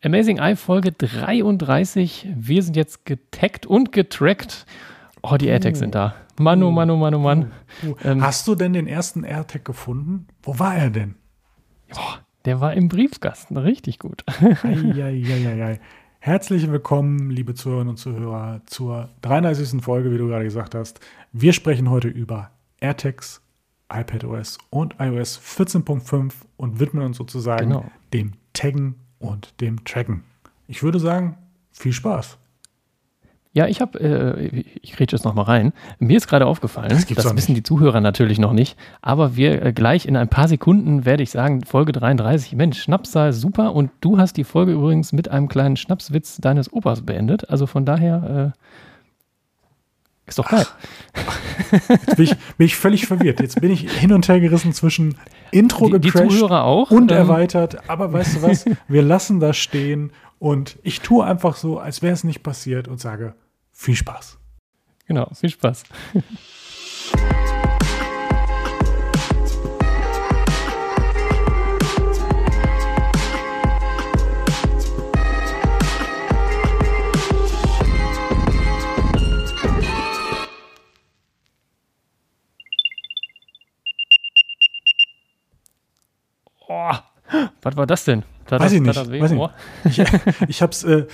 Amazing Eye Folge 33. Wir sind jetzt getaggt und getrackt. Oh, die AirTags sind da. Mann, oh Mann, oh Mann, oh Mann. Ähm, Hast du denn den ersten AirTag gefunden? Wo war er denn? Oh, der war im Briefkasten. Richtig gut. Eieieiei. Herzlich willkommen, liebe Zuhörerinnen und Zuhörer, zur 33. Folge, wie du gerade gesagt hast. Wir sprechen heute über AirTags, iPadOS und iOS 14.5 und widmen uns sozusagen genau. dem Taggen und dem Tracken. Ich würde sagen, viel Spaß. Ja, ich habe, äh, ich rede jetzt nochmal rein. Mir ist gerade aufgefallen, das, das wissen die Zuhörer natürlich noch nicht, aber wir äh, gleich in ein paar Sekunden werde ich sagen, Folge 33, Mensch, Schnapszahl super und du hast die Folge übrigens mit einem kleinen Schnapswitz deines Opas beendet. Also von daher äh, ist doch geil. Jetzt bin ich, bin ich, völlig verwirrt. Jetzt bin ich hin und her gerissen zwischen Intro die, gecrashed die Zuhörer auch, und ähm, erweitert. Aber weißt du was? Wir lassen das stehen und ich tue einfach so, als wäre es nicht passiert und sage viel Spaß. Genau, viel Spaß. Oh, was war das denn? Tat weiß das, ich nicht. Das weiß ich, ich, ich habe es, äh,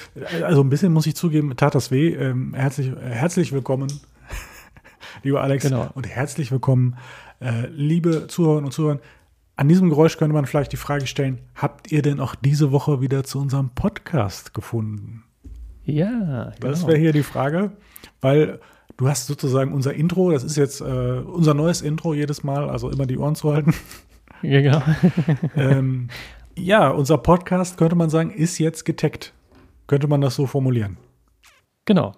also ein bisschen muss ich zugeben, tat das weh. Ähm, herzlich, herzlich willkommen, lieber Alex, genau. und herzlich willkommen, äh, liebe Zuhörerinnen und Zuhörer. An diesem Geräusch könnte man vielleicht die Frage stellen: Habt ihr denn auch diese Woche wieder zu unserem Podcast gefunden? Ja, genau. Das wäre hier die Frage, weil du hast sozusagen unser Intro, das ist jetzt äh, unser neues Intro jedes Mal, also immer die Ohren zu halten. Ja, genau. ähm, ja, unser Podcast, könnte man sagen, ist jetzt getaggt. Könnte man das so formulieren? Genau.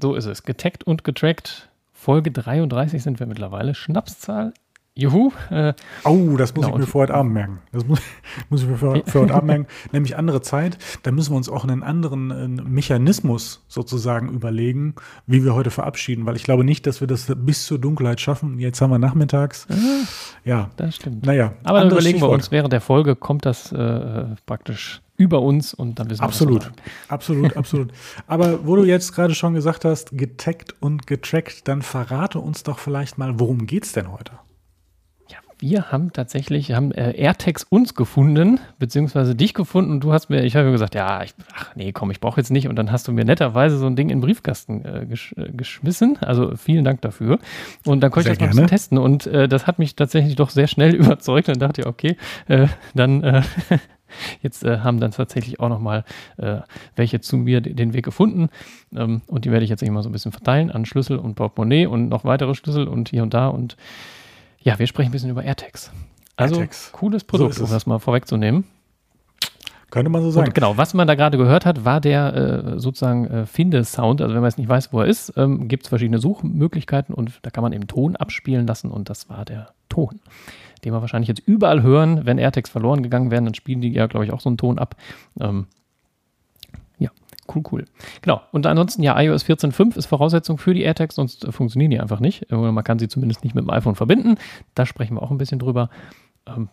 So ist es. Getaggt und getrackt. Folge 33 sind wir mittlerweile. Schnapszahl Juhu. Äh, oh, das muss genau. ich mir für heute Abend merken. Das muss, muss ich mir für, für heute Abend merken. Nämlich andere Zeit. Da müssen wir uns auch einen anderen äh, Mechanismus sozusagen überlegen, wie wir heute verabschieden. Weil ich glaube nicht, dass wir das bis zur Dunkelheit schaffen. Jetzt haben wir nachmittags. Ja, das stimmt. Naja, aber dann überlegen Stichwort. wir uns, während der Folge kommt das äh, praktisch über uns und dann wissen wir Absolut, absolut, absolut. Aber wo du jetzt gerade schon gesagt hast, getaggt und getrackt, dann verrate uns doch vielleicht mal, worum geht es denn heute? Wir haben tatsächlich, haben äh, AirTags uns gefunden, beziehungsweise dich gefunden und du hast mir, ich habe gesagt, ja, ich, ach nee, komm, ich brauche jetzt nicht. Und dann hast du mir netterweise so ein Ding in den Briefkasten äh, gesch äh, geschmissen, also vielen Dank dafür. Und dann konnte ich das mal ein testen und äh, das hat mich tatsächlich doch sehr schnell überzeugt. Und dachte ich, okay, äh, dann äh, Jetzt äh, haben dann tatsächlich auch nochmal äh, welche zu mir den Weg gefunden. Ähm, und die werde ich jetzt immer so ein bisschen verteilen an Schlüssel und Portemonnaie und noch weitere Schlüssel und hier und da. Und ja, wir sprechen ein bisschen über AirTags. Also AirTags. cooles Produkt, so um das mal vorwegzunehmen. Könnte man so sagen. Und genau, was man da gerade gehört hat, war der äh, sozusagen äh, Finde-Sound. Also wenn man jetzt nicht weiß, wo er ist, ähm, gibt es verschiedene Suchmöglichkeiten und da kann man eben Ton abspielen lassen und das war der Ton, den wir wahrscheinlich jetzt überall hören. Wenn AirTags verloren gegangen wären, dann spielen die ja, glaube ich, auch so einen Ton ab. Ähm, Cool, cool. Genau. Und ansonsten, ja, iOS 14.5 ist Voraussetzung für die AirTags, sonst äh, funktionieren die einfach nicht. Man kann sie zumindest nicht mit dem iPhone verbinden. Da sprechen wir auch ein bisschen drüber. Ähm,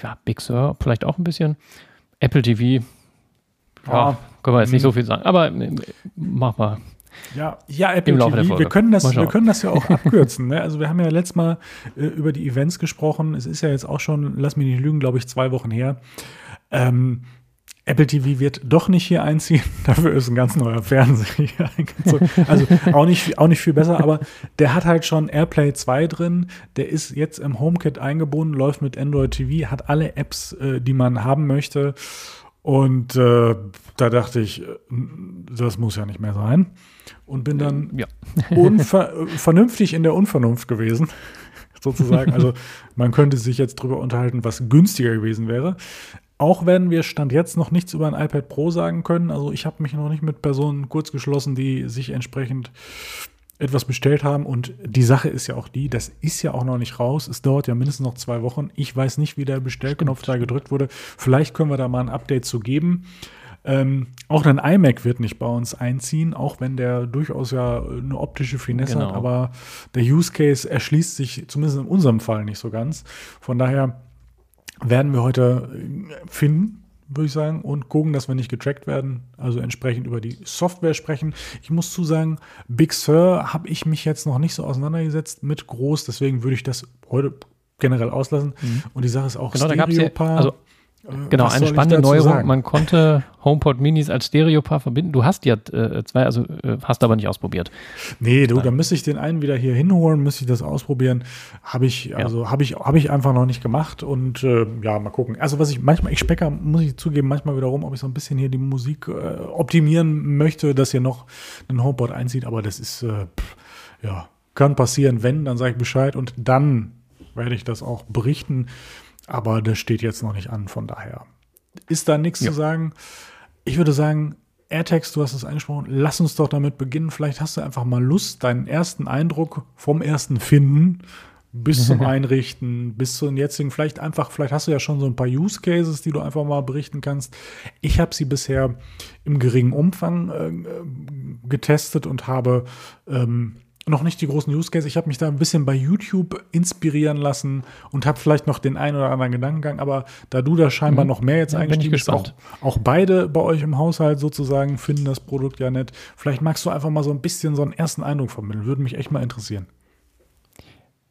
ja, Big Sur vielleicht auch ein bisschen. Apple TV, ja, ja können wir jetzt nicht so viel sagen. Aber äh, mach mal. Ja, ja, Apple TV. Wir können das, wir können das ja auch abkürzen. Ne? Also wir haben ja letztes Mal äh, über die Events gesprochen. Es ist ja jetzt auch schon, lass mich nicht lügen, glaube ich, zwei Wochen her. Ähm, Apple TV wird doch nicht hier einziehen. Dafür ist ein ganz neuer Fernseher hier eingezogen. Also auch nicht, auch nicht viel besser, aber der hat halt schon AirPlay 2 drin. Der ist jetzt im HomeKit eingebunden, läuft mit Android TV, hat alle Apps, äh, die man haben möchte. Und äh, da dachte ich, äh, das muss ja nicht mehr sein. Und bin dann ja. vernünftig in der Unvernunft gewesen sozusagen. Also man könnte sich jetzt drüber unterhalten, was günstiger gewesen wäre. Auch wenn wir Stand jetzt noch nichts über ein iPad Pro sagen können. Also ich habe mich noch nicht mit Personen kurz geschlossen, die sich entsprechend etwas bestellt haben. Und die Sache ist ja auch die, das ist ja auch noch nicht raus. Es dauert ja mindestens noch zwei Wochen. Ich weiß nicht, wie der Bestellknopf da gedrückt wurde. Vielleicht können wir da mal ein Update zu geben. Ähm, auch ein iMac wird nicht bei uns einziehen, auch wenn der durchaus ja eine optische Finesse genau. hat, aber der Use Case erschließt sich zumindest in unserem Fall nicht so ganz. Von daher werden wir heute äh, finden, würde ich sagen, und gucken, dass wir nicht getrackt werden. Also entsprechend über die Software sprechen. Ich muss zu sagen, Big Sur habe ich mich jetzt noch nicht so auseinandergesetzt mit groß, deswegen würde ich das heute generell auslassen. Mhm. Und die Sache ist auch genau, Stereopaar. Ja, also genau, Was eine spannende Neuerung. Sagen? Man konnte HomePod Minis als Stereopaar verbinden. Du hast ja äh, zwei, also äh, hast aber nicht ausprobiert. Nee, du, da müsste ich den einen wieder hier hinholen, müsste ich das ausprobieren. Habe ich, ja. also habe ich, habe ich einfach noch nicht gemacht und äh, ja, mal gucken. Also was ich manchmal, ich specker, muss ich zugeben, manchmal wiederum, ob ich so ein bisschen hier die Musik äh, optimieren möchte, dass hier noch ein HomePod einzieht, aber das ist, äh, pff, ja, kann passieren. Wenn, dann sage ich Bescheid und dann werde ich das auch berichten. Aber das steht jetzt noch nicht an, von daher ist da nichts ja. zu sagen. Ich würde sagen, AirTags, du hast es angesprochen, lass uns doch damit beginnen. Vielleicht hast du einfach mal Lust, deinen ersten Eindruck vom ersten Finden bis zum Einrichten, bis zu den jetzigen, vielleicht einfach, vielleicht hast du ja schon so ein paar Use Cases, die du einfach mal berichten kannst. Ich habe sie bisher im geringen Umfang äh, getestet und habe ähm, noch nicht die großen Use Cases. Ich habe mich da ein bisschen bei YouTube inspirieren lassen und habe vielleicht noch den einen oder anderen Gedankengang, aber da du da scheinbar mhm. noch mehr jetzt ja, eingestiegen bist, auch, auch beide bei euch im Haushalt sozusagen finden das Produkt ja nett. Vielleicht magst du einfach mal so ein bisschen so einen ersten Eindruck vermitteln. Würde mich echt mal interessieren.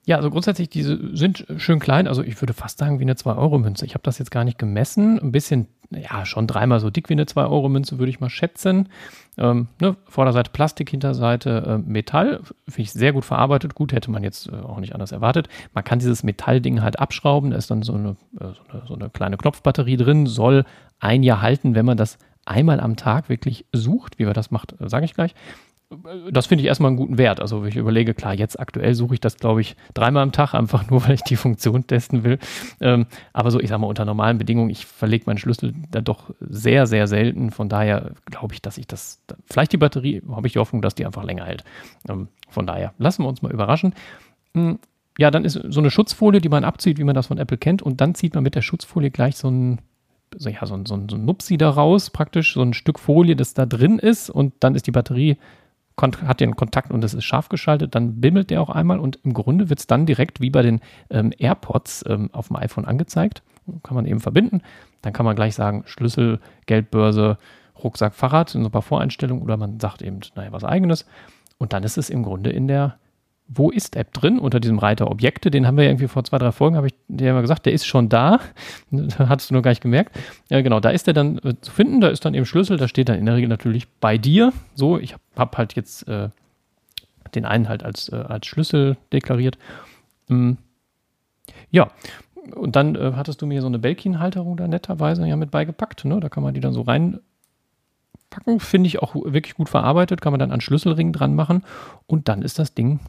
Ja, also grundsätzlich, diese sind schön klein. Also ich würde fast sagen wie eine 2-Euro-Münze. Ich habe das jetzt gar nicht gemessen. Ein bisschen, ja, schon dreimal so dick wie eine 2-Euro-Münze, würde ich mal schätzen. Ähm, ne, Vorderseite Plastik, Hinterseite äh, Metall. Finde ich sehr gut verarbeitet. Gut, hätte man jetzt äh, auch nicht anders erwartet. Man kann dieses Metallding halt abschrauben. Da ist dann so eine, äh, so eine, so eine kleine Knopfbatterie drin. Soll ein Jahr halten, wenn man das einmal am Tag wirklich sucht. Wie man das macht, äh, sage ich gleich das finde ich erstmal einen guten Wert. Also ich überlege, klar, jetzt aktuell suche ich das, glaube ich, dreimal am Tag, einfach nur, weil ich die Funktion testen will. Ähm, aber so, ich sage mal, unter normalen Bedingungen, ich verlege meinen Schlüssel da doch sehr, sehr selten. Von daher glaube ich, dass ich das, vielleicht die Batterie, habe ich die Hoffnung, dass die einfach länger hält. Ähm, von daher, lassen wir uns mal überraschen. Hm, ja, dann ist so eine Schutzfolie, die man abzieht, wie man das von Apple kennt. Und dann zieht man mit der Schutzfolie gleich so ein so, ja, so, ein, so, ein, so ein Nupsi da raus, praktisch so ein Stück Folie, das da drin ist und dann ist die Batterie hat den Kontakt und es ist scharf geschaltet, dann bimmelt der auch einmal und im Grunde wird es dann direkt wie bei den ähm, AirPods ähm, auf dem iPhone angezeigt. Kann man eben verbinden. Dann kann man gleich sagen, Schlüssel, Geldbörse, Rucksack, Fahrrad, so ein paar Voreinstellungen oder man sagt eben, naja, was eigenes. Und dann ist es im Grunde in der wo ist App drin unter diesem Reiter Objekte? Den haben wir irgendwie vor zwei, drei Folgen, habe ich dir mal gesagt, der ist schon da. Hattest du nur gar nicht gemerkt. Ja, genau, da ist der dann äh, zu finden, da ist dann eben Schlüssel, da steht dann in der Regel natürlich bei dir. So, ich habe hab halt jetzt äh, den einen halt als, äh, als Schlüssel deklariert. Mhm. Ja, und dann äh, hattest du mir so eine Belkin-Halterung da netterweise ja mit beigepackt. Ne? Da kann man die dann so reinpacken. Finde ich auch wirklich gut verarbeitet. Kann man dann an Schlüsselring dran machen. Und dann ist das Ding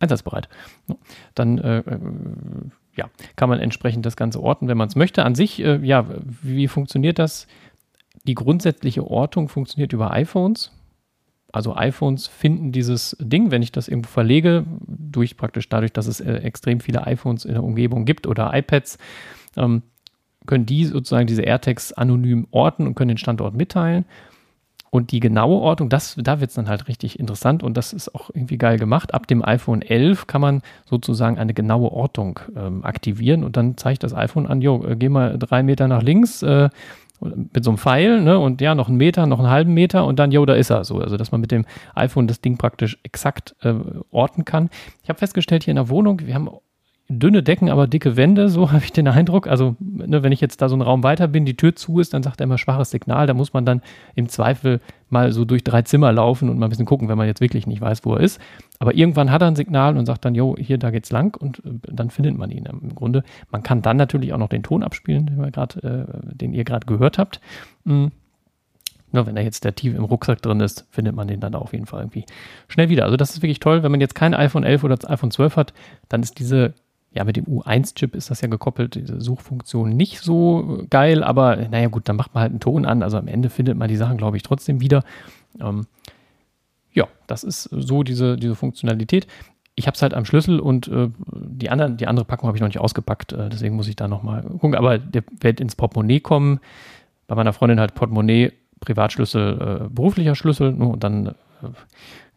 einsatzbereit. Dann äh, äh, ja, kann man entsprechend das Ganze orten, wenn man es möchte. An sich, äh, ja, wie funktioniert das? Die grundsätzliche Ortung funktioniert über iPhones. Also iPhones finden dieses Ding, wenn ich das irgendwo verlege, durch praktisch dadurch, dass es äh, extrem viele iPhones in der Umgebung gibt oder iPads, ähm, können die sozusagen diese AirTags anonym orten und können den Standort mitteilen. Und die genaue Ortung, das, da wird es dann halt richtig interessant und das ist auch irgendwie geil gemacht. Ab dem iPhone 11 kann man sozusagen eine genaue Ortung ähm, aktivieren und dann zeigt das iPhone an, jo, äh, geh mal drei Meter nach links äh, mit so einem Pfeil ne, und ja, noch einen Meter, noch einen halben Meter und dann, jo, da ist er so. Also, dass man mit dem iPhone das Ding praktisch exakt äh, orten kann. Ich habe festgestellt, hier in der Wohnung, wir haben dünne Decken, aber dicke Wände, so habe ich den Eindruck. Also, ne, wenn ich jetzt da so einen Raum weiter bin, die Tür zu ist, dann sagt er immer schwaches Signal. Da muss man dann im Zweifel mal so durch drei Zimmer laufen und mal ein bisschen gucken, wenn man jetzt wirklich nicht weiß, wo er ist. Aber irgendwann hat er ein Signal und sagt dann, jo, hier, da geht's lang und äh, dann findet man ihn im Grunde. Man kann dann natürlich auch noch den Ton abspielen, den, grad, äh, den ihr gerade gehört habt. Mhm. Nur wenn er jetzt der tief im Rucksack drin ist, findet man den dann auf jeden Fall irgendwie schnell wieder. Also das ist wirklich toll. Wenn man jetzt kein iPhone 11 oder iPhone 12 hat, dann ist diese ja, mit dem U1-Chip ist das ja gekoppelt, diese Suchfunktion nicht so geil, aber naja, gut, dann macht man halt einen Ton an. Also am Ende findet man die Sachen, glaube ich, trotzdem wieder. Ähm, ja, das ist so diese, diese Funktionalität. Ich habe es halt am Schlüssel und äh, die, anderen, die andere Packung habe ich noch nicht ausgepackt, äh, deswegen muss ich da nochmal gucken. Aber der wird ins Portemonnaie kommen. Bei meiner Freundin halt Portemonnaie, Privatschlüssel, äh, beruflicher Schlüssel. Ne, und dann äh,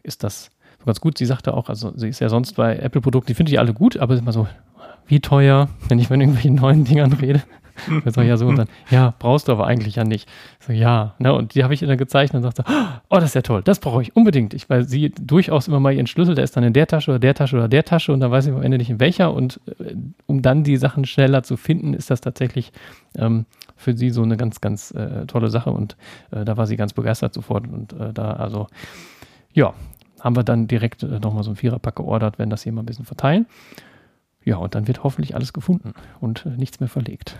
ist das so ganz gut. Sie sagte auch, also sie ist ja sonst bei Apple-Produkten, die finde ich alle gut, aber immer so, wie teuer, wenn ich von irgendwelchen neuen Dingern rede. Ich sage, ja, so und dann, ja, brauchst du aber eigentlich ja nicht. Ich sage, ja, ne, und die habe ich dann gezeichnet und sagte, oh, das ist ja toll, das brauche ich unbedingt. Ich, weil sie durchaus immer mal ihren Schlüssel, der ist dann in der Tasche oder der Tasche oder der Tasche und dann weiß ich am Ende nicht in welcher und äh, um dann die Sachen schneller zu finden, ist das tatsächlich ähm, für sie so eine ganz, ganz äh, tolle Sache und äh, da war sie ganz begeistert sofort und äh, da, also, ja, haben wir dann direkt äh, nochmal so ein Viererpack geordert, wenn das hier mal ein bisschen verteilen. Ja, und dann wird hoffentlich alles gefunden und äh, nichts mehr verlegt.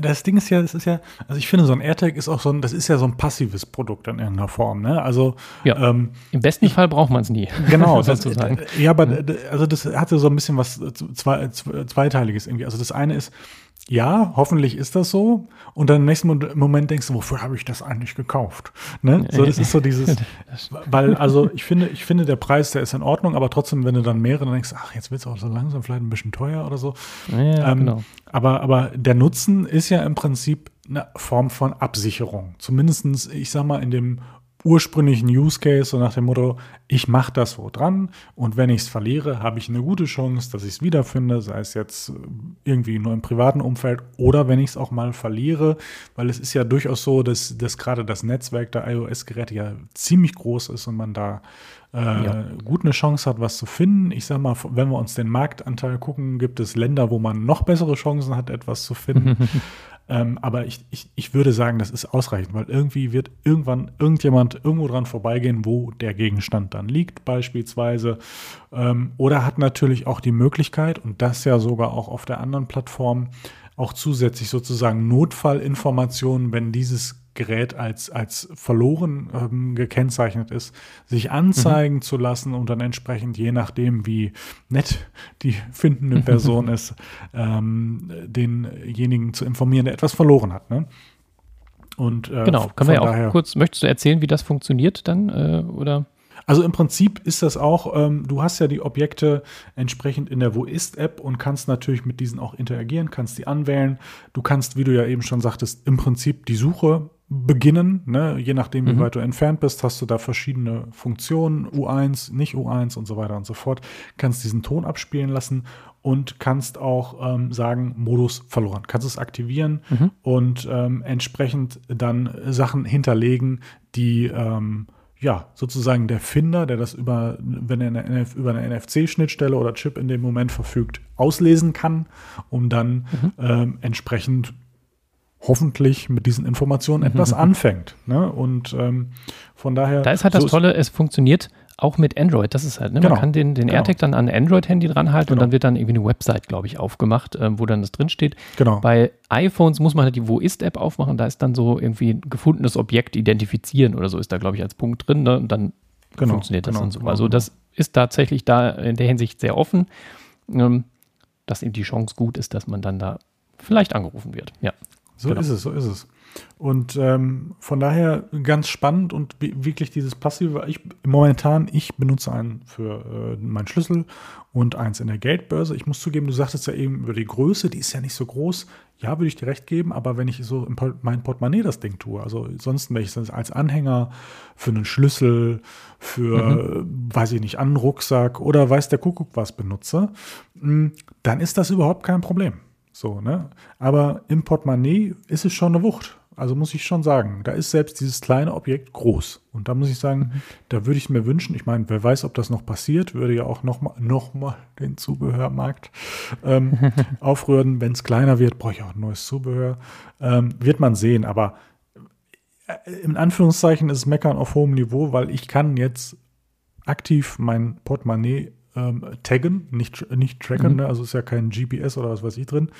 Das Ding ist ja, das ist ja, also ich finde, so ein AirTag ist auch so ein, das ist ja so ein passives Produkt in irgendeiner Form, ne? Also ja, ähm, im besten ich, Fall braucht man es nie. Genau, sozusagen. ja, aber also das hatte so ein bisschen was zwei, zweiteiliges irgendwie. Also das eine ist, ja, hoffentlich ist das so. Und dann im nächsten Moment denkst du, wofür habe ich das eigentlich gekauft? Ne? So, das ist so dieses, weil, also ich finde, ich finde, der Preis, der ist in Ordnung, aber trotzdem, wenn du dann mehrere, dann denkst du, ach, jetzt wird es auch so langsam vielleicht ein bisschen teuer oder so. Ja, ähm, genau. aber, aber der Nutzen ist ja im Prinzip eine Form von Absicherung. Zumindestens, ich sag mal, in dem ursprünglichen Use Case, so nach dem Motto, ich mache das wo dran und wenn ich es verliere, habe ich eine gute Chance, dass ich es wiederfinde, sei es jetzt irgendwie nur im privaten Umfeld oder wenn ich es auch mal verliere, weil es ist ja durchaus so, dass, dass gerade das Netzwerk der iOS-Geräte ja ziemlich groß ist und man da äh, ja. gut eine Chance hat, was zu finden. Ich sag mal, wenn wir uns den Marktanteil gucken, gibt es Länder, wo man noch bessere Chancen hat, etwas zu finden. Ähm, aber ich, ich, ich würde sagen, das ist ausreichend, weil irgendwie wird irgendwann irgendjemand irgendwo dran vorbeigehen, wo der Gegenstand dann liegt, beispielsweise. Ähm, oder hat natürlich auch die Möglichkeit, und das ja sogar auch auf der anderen Plattform, auch zusätzlich sozusagen Notfallinformationen, wenn dieses Gerät als, als verloren ähm, gekennzeichnet ist, sich anzeigen mhm. zu lassen und dann entsprechend, je nachdem, wie nett die findende Person ist, ähm, denjenigen zu informieren, der etwas verloren hat. Ne? Und, äh, genau, können wir ja auch daher, kurz, möchtest du erzählen, wie das funktioniert dann? Äh, oder? Also im Prinzip ist das auch, ähm, du hast ja die Objekte entsprechend in der Wo ist-App und kannst natürlich mit diesen auch interagieren, kannst die anwählen. Du kannst, wie du ja eben schon sagtest, im Prinzip die Suche beginnen. Ne? Je nachdem, wie mhm. weit du entfernt bist, hast du da verschiedene Funktionen, U1, nicht U1 und so weiter und so fort. Kannst diesen Ton abspielen lassen und kannst auch ähm, sagen, Modus verloren. Kannst es aktivieren mhm. und ähm, entsprechend dann Sachen hinterlegen, die ähm, ja, sozusagen der Finder, der das über, wenn er eine, über eine NFC-Schnittstelle oder Chip in dem Moment verfügt, auslesen kann, um dann mhm. ähm, entsprechend hoffentlich mit diesen Informationen etwas anfängt. Ne? Und ähm, von daher. Da ist halt das Tolle, es funktioniert auch mit Android. Das ist halt, ne? Genau. man kann den, den genau. AirTag dann an ein Android-Handy dranhalten genau. und dann wird dann irgendwie eine Website, glaube ich, aufgemacht, ähm, wo dann das drinsteht. Genau. Bei iPhones muss man halt die Wo ist-App aufmachen, da ist dann so irgendwie ein gefundenes Objekt identifizieren oder so ist da, glaube ich, als Punkt drin. Ne? Und dann genau. funktioniert das genau, dann so. Genau, also das ist tatsächlich da in der Hinsicht sehr offen, ähm, dass eben die Chance gut ist, dass man dann da vielleicht angerufen wird. Ja. So genau. ist es, so ist es. Und ähm, von daher ganz spannend und wirklich dieses passive. Ich momentan, ich benutze einen für äh, meinen Schlüssel und eins in der Geldbörse. Ich muss zugeben, du sagtest ja eben über die Größe, die ist ja nicht so groß. Ja, würde ich dir recht geben, aber wenn ich so in mein Portemonnaie das Ding tue, also sonst, wenn ich das als Anhänger für einen Schlüssel, für, mhm. weiß ich nicht, einen Rucksack oder weiß der Kuckuck was benutze, hm, dann ist das überhaupt kein Problem. So, ne? Aber im Portemonnaie ist es schon eine Wucht. Also muss ich schon sagen, da ist selbst dieses kleine Objekt groß. Und da muss ich sagen, mhm. da würde ich mir wünschen, ich meine, wer weiß, ob das noch passiert, würde ja auch nochmal noch mal den Zubehörmarkt ähm, aufrühren. Wenn es kleiner wird, brauche ich auch neues Zubehör. Ähm, wird man sehen, aber äh, in Anführungszeichen ist es Meckern auf hohem Niveau, weil ich kann jetzt aktiv mein Portemonnaie ähm, taggen, nicht, nicht tracken, mhm. ne? also ist ja kein GPS oder was weiß ich drin.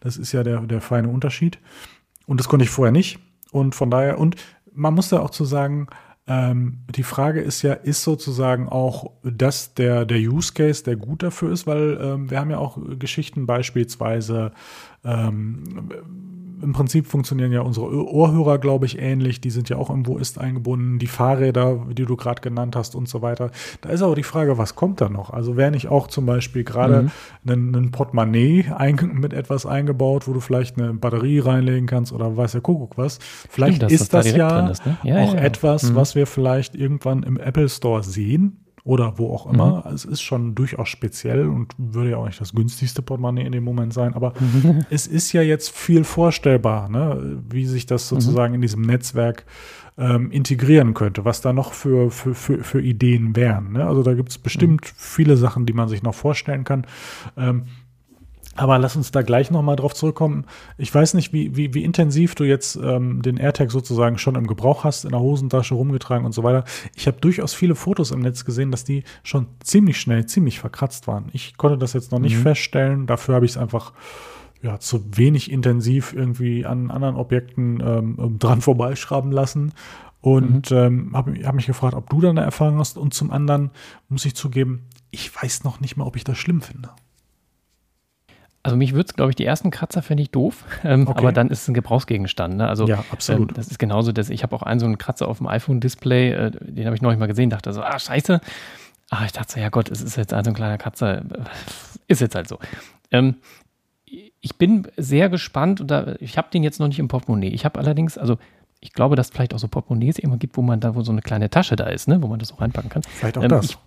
Das ist ja der, der feine Unterschied. Und das konnte ich vorher nicht. Und von daher, und man muss da auch zu sagen, ähm, die Frage ist ja, ist sozusagen auch das der, der Use Case, der gut dafür ist, weil ähm, wir haben ja auch Geschichten beispielsweise, ähm, im Prinzip funktionieren ja unsere Ohrhörer, glaube ich, ähnlich. Die sind ja auch im Wo ist eingebunden. Die Fahrräder, die du gerade genannt hast und so weiter. Da ist aber die Frage, was kommt da noch? Also wäre nicht auch zum Beispiel gerade mhm. ein, ein Portemonnaie mit etwas eingebaut, wo du vielleicht eine Batterie reinlegen kannst oder weiß der Kuckuck was. Vielleicht Stimmt, ist das, das da ja, ist, ne? ja, auch ja, etwas, mhm. was wir vielleicht irgendwann im Apple Store sehen oder wo auch immer. Mhm. Es ist schon durchaus speziell und würde ja auch nicht das günstigste Portemonnaie in dem Moment sein, aber mhm. es ist ja jetzt viel vorstellbar, ne? wie sich das sozusagen mhm. in diesem Netzwerk ähm, integrieren könnte, was da noch für, für, für, für Ideen wären. Ne? Also da gibt es bestimmt mhm. viele Sachen, die man sich noch vorstellen kann. Ähm, aber lass uns da gleich nochmal drauf zurückkommen. Ich weiß nicht, wie, wie, wie intensiv du jetzt ähm, den AirTag sozusagen schon im Gebrauch hast, in der Hosentasche rumgetragen und so weiter. Ich habe durchaus viele Fotos im Netz gesehen, dass die schon ziemlich schnell, ziemlich verkratzt waren. Ich konnte das jetzt noch nicht mhm. feststellen. Dafür habe ich es einfach ja, zu wenig intensiv irgendwie an anderen Objekten ähm, dran vorbeischrauben lassen. Und mhm. ähm, habe hab mich gefragt, ob du da eine Erfahrung hast. Und zum anderen muss ich zugeben, ich weiß noch nicht mal, ob ich das schlimm finde. Also mich würde es, glaube ich, die ersten Kratzer fände ich doof, ähm, okay. aber dann ist es ein Gebrauchsgegenstand. Ne? Also ja, absolut. Ähm, das ist genauso, dass ich habe auch einen so einen Kratzer auf dem iPhone-Display, äh, den habe ich neulich mal gesehen, dachte so, ah scheiße. Ah, ich dachte so, ja Gott, es ist jetzt also ein kleiner Kratzer, ist jetzt halt so. Ähm, ich bin sehr gespannt und da, ich habe den jetzt noch nicht im Portemonnaie. Ich habe allerdings, also ich glaube, dass es vielleicht auch so Portemonnaies immer gibt, wo man da, wo so eine kleine Tasche da ist, ne, wo man das auch reinpacken kann. Vielleicht auch ähm, das. Ich,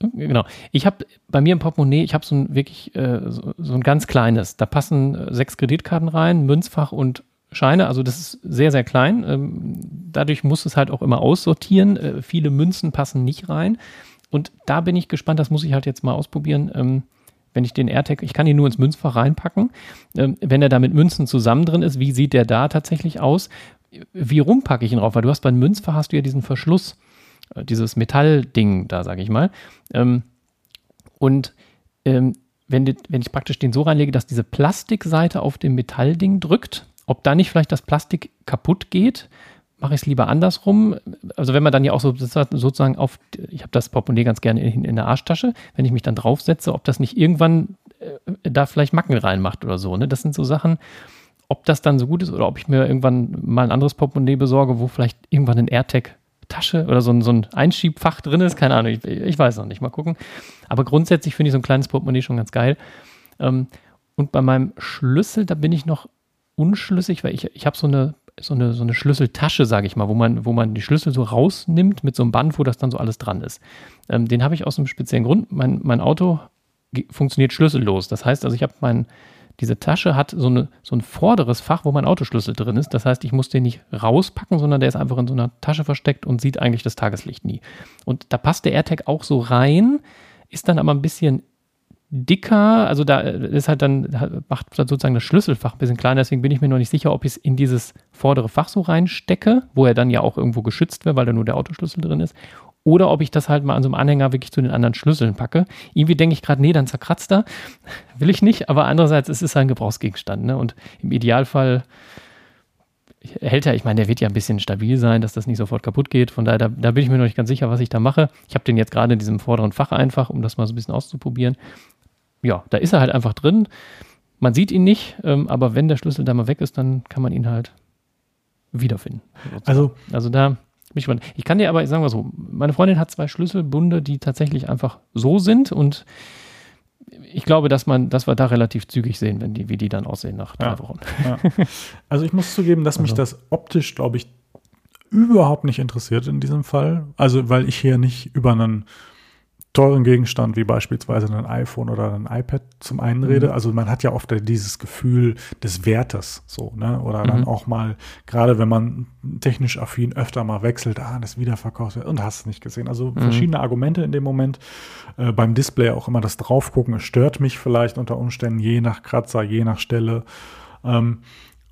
genau. Ich habe bei mir im Portemonnaie, ich habe so ein wirklich äh, so, so, ein ganz kleines. Da passen äh, sechs Kreditkarten rein, Münzfach und Scheine. Also das ist sehr, sehr klein. Ähm, dadurch muss es halt auch immer aussortieren. Äh, viele Münzen passen nicht rein. Und da bin ich gespannt, das muss ich halt jetzt mal ausprobieren. Ähm, wenn ich den AirTag, ich kann ihn nur ins Münzfach reinpacken. Ähm, wenn er da mit Münzen zusammen drin ist, wie sieht der da tatsächlich aus? Wie rum packe ich ihn drauf? Weil du hast beim Münzfach hast du ja diesen Verschluss, dieses Metallding da, sage ich mal. Ähm, und ähm, wenn, die, wenn ich praktisch den so reinlege, dass diese Plastikseite auf dem Metallding drückt, ob da nicht vielleicht das Plastik kaputt geht, mache ich es lieber andersrum. Also wenn man dann ja auch so sozusagen auf, ich habe das Portemonnaie ganz gerne in, in, der Arschtasche, wenn ich mich dann draufsetze, ob das nicht irgendwann äh, da vielleicht Macken reinmacht oder so. Ne? Das sind so Sachen, ob das dann so gut ist oder ob ich mir irgendwann mal ein anderes Portemonnaie besorge, wo vielleicht irgendwann ein AirTag Tasche oder so ein, so ein Einschiebfach drin ist, keine Ahnung, ich, ich weiß noch nicht, mal gucken. Aber grundsätzlich finde ich so ein kleines Portemonnaie schon ganz geil. Ähm, und bei meinem Schlüssel, da bin ich noch unschlüssig, weil ich, ich habe so eine so eine, so eine Schlüsseltasche, sage ich mal, wo man, wo man die Schlüssel so rausnimmt mit so einem Band, wo das dann so alles dran ist. Ähm, den habe ich aus einem speziellen Grund. Mein, mein Auto funktioniert schlüssellos. Das heißt also, ich habe mein, diese Tasche hat so, eine, so ein vorderes Fach, wo mein Autoschlüssel drin ist. Das heißt, ich muss den nicht rauspacken, sondern der ist einfach in so einer Tasche versteckt und sieht eigentlich das Tageslicht nie. Und da passt der AirTag auch so rein, ist dann aber ein bisschen dicker, also da ist halt dann, macht sozusagen das Schlüsselfach ein bisschen kleiner, deswegen bin ich mir noch nicht sicher, ob ich es in dieses vordere Fach so reinstecke, wo er dann ja auch irgendwo geschützt wird, weil da nur der Autoschlüssel drin ist, oder ob ich das halt mal an so einem Anhänger wirklich zu den anderen Schlüsseln packe. Irgendwie denke ich gerade, nee, dann zerkratzt er. Will ich nicht, aber andererseits es ist halt ein Gebrauchsgegenstand, ne? Und im Idealfall hält er, ich meine, der wird ja ein bisschen stabil sein, dass das nicht sofort kaputt geht. Von daher, da, da bin ich mir noch nicht ganz sicher, was ich da mache. Ich habe den jetzt gerade in diesem vorderen Fach einfach, um das mal so ein bisschen auszuprobieren ja, da ist er halt einfach drin. Man sieht ihn nicht, ähm, aber wenn der Schlüssel da mal weg ist, dann kann man ihn halt wiederfinden. Also, also da bin ich gespannt. Ich kann dir aber, sagen wir so, meine Freundin hat zwei Schlüsselbunde, die tatsächlich einfach so sind und ich glaube, dass man, dass wir da relativ zügig sehen, wenn die, wie die dann aussehen nach drei ja, Wochen. Ja. Also ich muss zugeben, dass also. mich das optisch, glaube ich, überhaupt nicht interessiert in diesem Fall. Also weil ich hier nicht über einen teuren Gegenstand wie beispielsweise ein iPhone oder ein iPad zum einen mhm. rede. Also man hat ja oft dieses Gefühl des Wertes so, ne? Oder dann mhm. auch mal, gerade wenn man technisch affin öfter mal wechselt, ah, das wiederverkauft wird und hast es nicht gesehen. Also mhm. verschiedene Argumente in dem Moment. Äh, beim Display auch immer das Draufgucken, es stört mich vielleicht unter Umständen, je nach Kratzer, je nach Stelle. Ähm,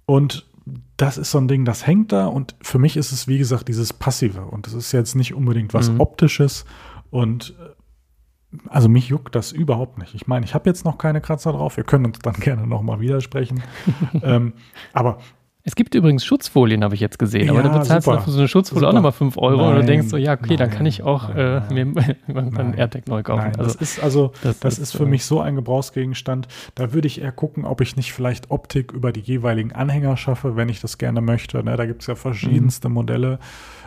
und das ist so ein Ding, das hängt da und für mich ist es, wie gesagt, dieses Passive und es ist jetzt nicht unbedingt was mhm. Optisches und äh, also mich juckt das überhaupt nicht. Ich meine, ich habe jetzt noch keine Kratzer drauf. Wir können uns dann gerne nochmal widersprechen. ähm, aber es gibt übrigens Schutzfolien, habe ich jetzt gesehen, ja, aber da bezahlst super. du für so eine Schutzfolie super. auch nochmal 5 Euro nein, und du denkst so, ja, okay, nein, dann kann ich auch äh, mir einen AirTag neu kaufen. Nein, also, das ist also, das, das ist, ist für äh, mich so ein Gebrauchsgegenstand. Da würde ich eher gucken, ob ich nicht vielleicht Optik über die jeweiligen Anhänger schaffe, wenn ich das gerne möchte. Ne, da gibt es ja verschiedenste mhm. Modelle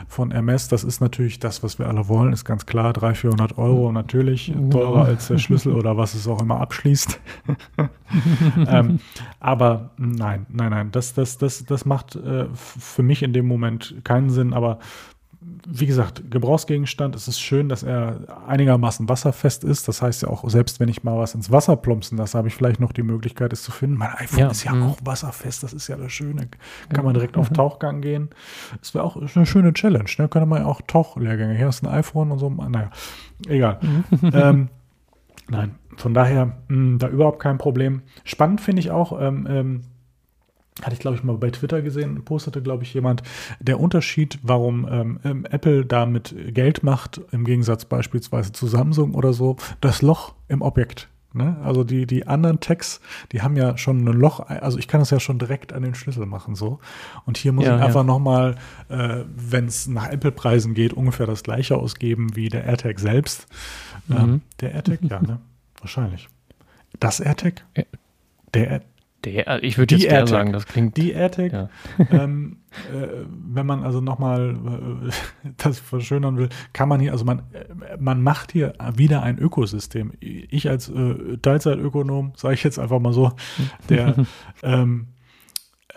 von MS. Das ist natürlich das, was wir alle wollen, ist ganz klar. 300, 400 Euro natürlich, teurer als der Schlüssel oder was es auch immer abschließt. ähm, aber nein, nein, nein, das, das, das, das macht äh, für mich in dem Moment keinen Sinn, aber wie gesagt, Gebrauchsgegenstand. Es ist schön, dass er einigermaßen wasserfest ist. Das heißt ja auch, selbst wenn ich mal was ins Wasser plumpsen lasse, habe ich vielleicht noch die Möglichkeit, es zu finden. Mein iPhone ja. ist ja mhm. auch wasserfest. Das ist ja das Schöne. Kann man direkt mhm. auf Tauchgang gehen. Das wäre auch eine schöne Challenge. Ne? Könnte man ja auch Tauchlehrgänge. Hier ist ein iPhone und so. Naja, egal. ähm, nein, von daher mh, da überhaupt kein Problem. Spannend finde ich auch, ähm, ähm, hatte ich, glaube ich, mal bei Twitter gesehen, postete, glaube ich, jemand, der Unterschied, warum ähm, ähm, Apple damit Geld macht, im Gegensatz beispielsweise zu Samsung oder so, das Loch im Objekt. Ne? Also die, die anderen Tags, die haben ja schon ein Loch, also ich kann das ja schon direkt an den Schlüssel machen so. Und hier muss ja, ich einfach ja. nochmal, äh, wenn es nach Apple-Preisen geht, ungefähr das gleiche ausgeben wie der AirTag selbst. Mhm. Ähm, der AirTag, ja, ne? Wahrscheinlich. Das AirTag? Der, der, ich würde jetzt eher sagen, das klingt. Die AirTag, ja. ähm, äh, wenn man also nochmal äh, das verschönern will, kann man hier, also man, äh, man macht hier wieder ein Ökosystem. Ich als äh, Teilzeitökonom, sage ich jetzt einfach mal so, der, ähm,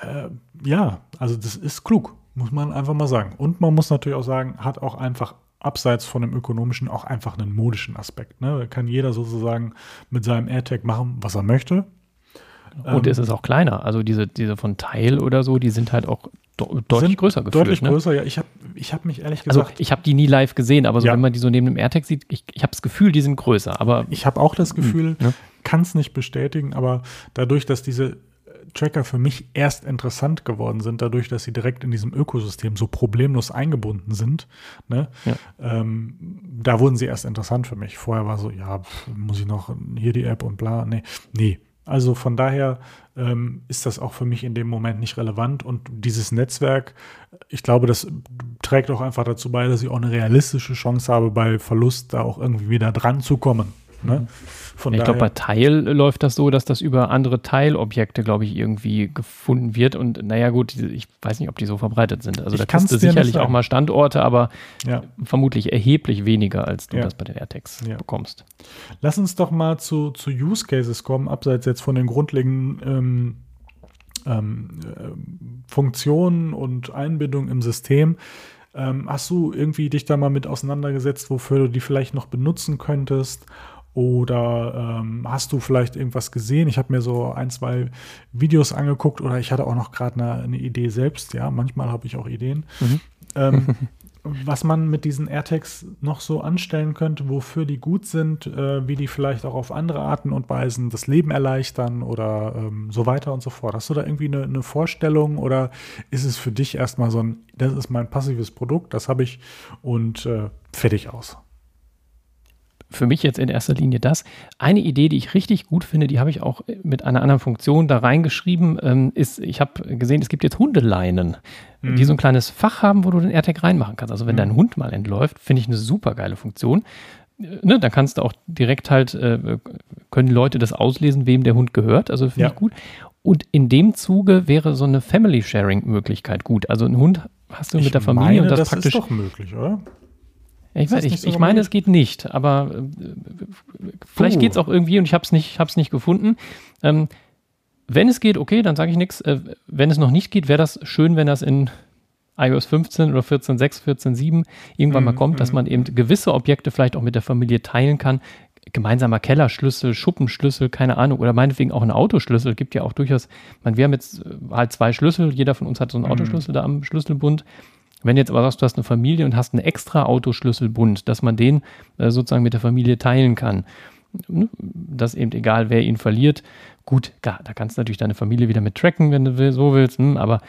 äh, ja, also das ist klug, muss man einfach mal sagen. Und man muss natürlich auch sagen, hat auch einfach abseits von dem ökonomischen auch einfach einen modischen Aspekt. Ne? Da kann jeder sozusagen mit seinem AirTag machen, was er möchte. Und ähm, es ist auch kleiner. Also diese, diese von Teil oder so, die sind halt auch de deutlich größer gefühlt. Deutlich ne? größer, ja. Ich habe ich hab mich ehrlich also gesagt. Also ich habe die nie live gesehen, aber so ja. wenn man die so neben dem AirTag sieht, ich, ich habe das Gefühl, die sind größer. Aber ich habe auch das hm, Gefühl, ne? kann es nicht bestätigen, aber dadurch, dass diese Tracker für mich erst interessant geworden sind, dadurch, dass sie direkt in diesem Ökosystem so problemlos eingebunden sind. Ne? Ja. Ähm, da wurden sie erst interessant für mich. Vorher war so, ja, muss ich noch hier die App und bla. Nee, nee, also von daher ähm, ist das auch für mich in dem Moment nicht relevant. Und dieses Netzwerk, ich glaube, das trägt auch einfach dazu bei, dass ich auch eine realistische Chance habe, bei Verlust da auch irgendwie wieder dran zu kommen. Ne? Von ich glaube, bei Teil läuft das so, dass das über andere Teilobjekte, glaube ich, irgendwie gefunden wird. Und naja, gut, ich weiß nicht, ob die so verbreitet sind. Also ich da kannst du sicherlich auch mal Standorte, aber ja. vermutlich erheblich weniger, als du ja. das bei den AirTags ja. bekommst. Lass uns doch mal zu, zu Use Cases kommen, abseits jetzt von den grundlegenden ähm, ähm, äh, Funktionen und Einbindungen im System. Ähm, hast du irgendwie dich da mal mit auseinandergesetzt, wofür du die vielleicht noch benutzen könntest? Oder ähm, hast du vielleicht irgendwas gesehen? Ich habe mir so ein, zwei Videos angeguckt oder ich hatte auch noch gerade eine, eine, Idee selbst. Ja, manchmal habe ich auch Ideen. Mhm. Ähm, was man mit diesen AirTags noch so anstellen könnte, wofür die gut sind, äh, wie die vielleicht auch auf andere Arten und Weisen das Leben erleichtern oder ähm, so weiter und so fort. Hast du da irgendwie eine, eine, Vorstellung oder ist es für dich erstmal so ein, das ist mein passives Produkt, das habe ich und äh, fertig aus? Für mich jetzt in erster Linie das. Eine Idee, die ich richtig gut finde, die habe ich auch mit einer anderen Funktion da reingeschrieben, ähm, ist, ich habe gesehen, es gibt jetzt Hundeleinen, mhm. die so ein kleines Fach haben, wo du den AirTag reinmachen kannst. Also wenn mhm. dein Hund mal entläuft, finde ich eine super geile Funktion. Äh, ne, dann kannst du auch direkt halt, äh, können Leute das auslesen, wem der Hund gehört. Also finde ja. ich gut. Und in dem Zuge wäre so eine Family Sharing Möglichkeit gut. Also ein Hund hast du ich mit der Familie meine, und das, das praktisch. Das ist doch möglich, oder? Ich, weiß, ich, ich meine, es geht nicht, aber äh, vielleicht geht es auch irgendwie und ich habe es nicht, nicht gefunden. Ähm, wenn es geht, okay, dann sage ich nichts. Äh, wenn es noch nicht geht, wäre das schön, wenn das in iOS 15 oder 14.6, 14.7 irgendwann mm, mal mhm, kommt, mm. dass mhm. man eben gewisse Objekte vielleicht auch mit der Familie teilen kann. Gemeinsamer Kellerschlüssel, Schuppenschlüssel, keine Ahnung, oder meinetwegen auch ein Autoschlüssel. Gibt ja auch durchaus, man, wir haben jetzt äh, halt zwei Schlüssel, jeder von uns hat so einen mm. Autoschlüssel da am Schlüsselbund. Wenn jetzt aber sagst, du hast eine Familie und hast einen extra Autoschlüsselbund, dass man den äh, sozusagen mit der Familie teilen kann, ne, dass eben egal, wer ihn verliert, gut, klar, da kannst du natürlich deine Familie wieder mit tracken, wenn du so willst, hm, aber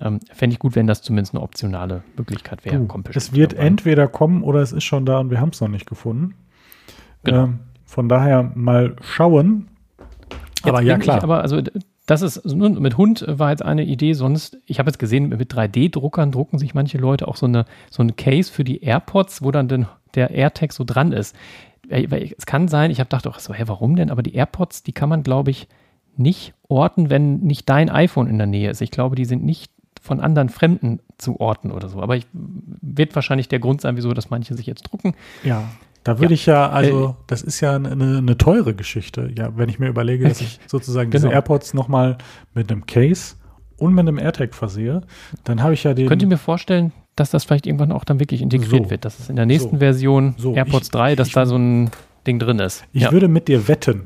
ähm, fände ich gut, wenn das zumindest eine optionale Möglichkeit wäre. Uh, es wird dabei. entweder kommen oder es ist schon da und wir haben es noch nicht gefunden. Genau. Ähm, von daher mal schauen. Jetzt aber ja, klar. aber also das ist, mit Hund war jetzt eine Idee, sonst, ich habe jetzt gesehen, mit 3D-Druckern drucken sich manche Leute auch so eine, so ein Case für die AirPods, wo dann den, der AirTag so dran ist. Es kann sein, ich habe gedacht, auch so, hä, warum denn? Aber die AirPods, die kann man, glaube ich, nicht orten, wenn nicht dein iPhone in der Nähe ist. Ich glaube, die sind nicht von anderen Fremden zu orten oder so. Aber ich, wird wahrscheinlich der Grund sein, wieso das manche sich jetzt drucken. Ja. Da würde ja. ich ja, also äh, das ist ja eine, eine, teure Geschichte. Ja, wenn ich mir überlege, dass ich sozusagen genau. diese AirPods nochmal mit einem Case und mit einem AirTag versehe, dann habe ich ja den. Könnt ihr mir vorstellen, dass das vielleicht irgendwann auch dann wirklich integriert so. wird, dass es in der nächsten so. Version so. AirPods ich, 3, dass ich, da so ein Ding drin ist. Ich ja. würde mit dir wetten,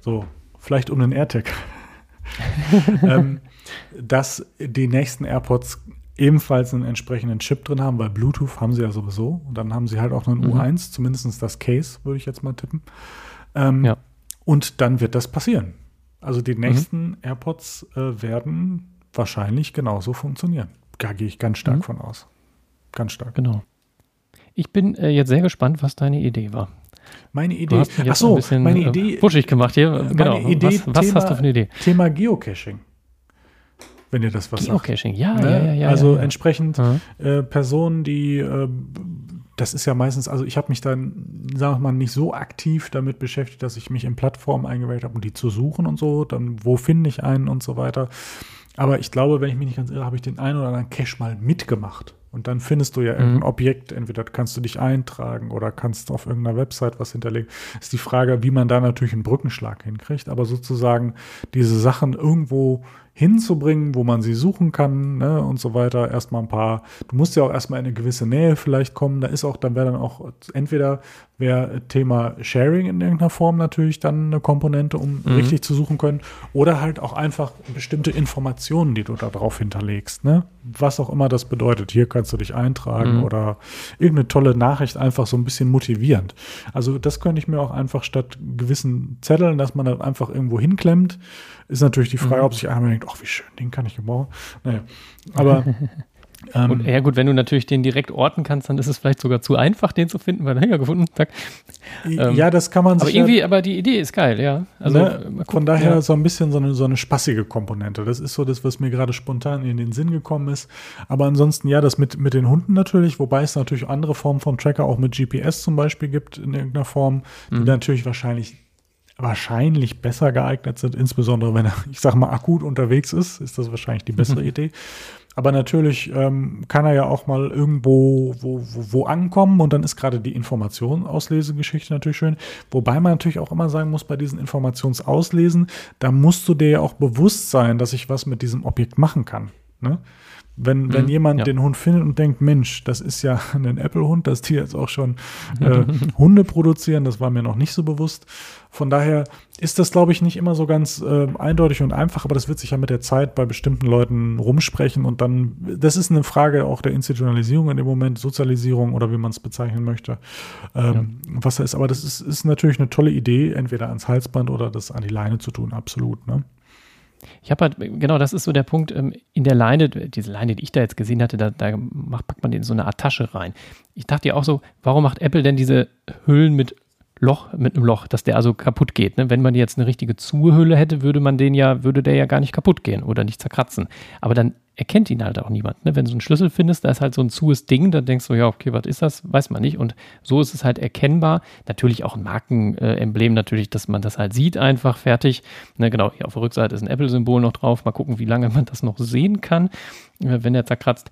so, vielleicht um den AirTag, ähm, dass die nächsten AirPods ebenfalls einen entsprechenden Chip drin haben, weil Bluetooth haben sie ja sowieso. Und dann haben sie halt auch einen mhm. U1, zumindest das Case, würde ich jetzt mal tippen. Ähm, ja. Und dann wird das passieren. Also die mhm. nächsten mhm. AirPods äh, werden wahrscheinlich genauso funktionieren. Da gehe ich ganz stark mhm. von aus. Ganz stark. Genau. Ich bin äh, jetzt sehr gespannt, was deine Idee war. Meine Idee. Ach so, bisschen, meine äh, Idee. Puschig gemacht hier. Genau. Idee, was, was Thema, hast du für eine Idee? Thema Geocaching wenn ihr das was Geocaching, sagt. ja, ne? ja, ja, ja. Also ja, ja. entsprechend mhm. äh, Personen, die, äh, das ist ja meistens, also ich habe mich dann, sagen wir mal, nicht so aktiv damit beschäftigt, dass ich mich in Plattformen eingewählt habe, um die zu suchen und so, dann wo finde ich einen und so weiter. Aber ich glaube, wenn ich mich nicht ganz irre, habe ich den einen oder anderen Cache mal mitgemacht. Und dann findest du ja mhm. irgendein Objekt, entweder kannst du dich eintragen oder kannst auf irgendeiner Website was hinterlegen. Ist die Frage, wie man da natürlich einen Brückenschlag hinkriegt, aber sozusagen diese Sachen irgendwo hinzubringen, wo man sie suchen kann ne, und so weiter. Erstmal ein paar, du musst ja auch erstmal in eine gewisse Nähe vielleicht kommen. Da ist auch, dann wäre dann auch entweder wäre Thema Sharing in irgendeiner Form natürlich dann eine Komponente, um mhm. richtig zu suchen können, oder halt auch einfach bestimmte Informationen, die du da drauf hinterlegst. Ne? Was auch immer das bedeutet. Hier kannst du dich eintragen mhm. oder irgendeine tolle Nachricht einfach so ein bisschen motivierend. Also das könnte ich mir auch einfach statt gewissen Zetteln, dass man das einfach irgendwo hinklemmt, ist natürlich die Frage, mhm. ob sich einer denkt, ach, wie schön, den kann ich gebrauchen. Naja, aber Ähm, und, ja gut, wenn du natürlich den direkt orten kannst, dann ist es vielleicht sogar zu einfach, den zu finden, weil ja gefunden, zack. Ähm, ja, das kann man sich. Aber irgendwie, ja, aber die Idee ist geil, ja. Also ne, gucken, von daher ja. so ein bisschen so eine, so eine spaßige Komponente. Das ist so das, was mir gerade spontan in den Sinn gekommen ist. Aber ansonsten, ja, das mit, mit den Hunden natürlich, wobei es natürlich andere Formen von Tracker auch mit GPS zum Beispiel gibt in irgendeiner Form, die mhm. natürlich wahrscheinlich wahrscheinlich besser geeignet sind, insbesondere wenn er, ich sag mal, akut unterwegs ist, ist das wahrscheinlich die bessere Idee. Aber natürlich ähm, kann er ja auch mal irgendwo wo, wo, wo ankommen und dann ist gerade die Informationsaulesegeschichte natürlich schön. Wobei man natürlich auch immer sagen muss, bei diesen Informationsauslesen, da musst du dir ja auch bewusst sein, dass ich was mit diesem Objekt machen kann. Ne? Wenn, mhm, wenn jemand ja. den Hund findet und denkt, Mensch, das ist ja ein Apple-Hund, dass die jetzt auch schon äh, Hunde produzieren, das war mir noch nicht so bewusst. Von daher ist das, glaube ich, nicht immer so ganz äh, eindeutig und einfach, aber das wird sich ja mit der Zeit bei bestimmten Leuten rumsprechen und dann, das ist eine Frage auch der Institutionalisierung in dem Moment, Sozialisierung oder wie man es bezeichnen möchte, ähm, ja. was da ist. Aber das ist, ist natürlich eine tolle Idee, entweder ans Halsband oder das an die Leine zu tun, absolut. Ne? Ich habe halt, genau, das ist so der Punkt, ähm, in der Leine, diese Leine, die ich da jetzt gesehen hatte, da, da macht, packt man den in so eine Art Tasche rein. Ich dachte ja auch so, warum macht Apple denn diese Hüllen mit Loch, mit einem Loch, dass der also kaputt geht. Ne? Wenn man jetzt eine richtige Zuhülle hätte, würde man den ja, würde der ja gar nicht kaputt gehen oder nicht zerkratzen. Aber dann erkennt ihn halt auch niemand. Ne? Wenn du einen Schlüssel findest, da ist halt so ein zues Ding, dann denkst du, ja, okay, was ist das? Weiß man nicht. Und so ist es halt erkennbar. Natürlich auch ein Markenemblem, natürlich, dass man das halt sieht, einfach fertig. Ne, genau, hier auf der Rückseite ist ein Apple-Symbol noch drauf. Mal gucken, wie lange man das noch sehen kann, äh, wenn der zerkratzt.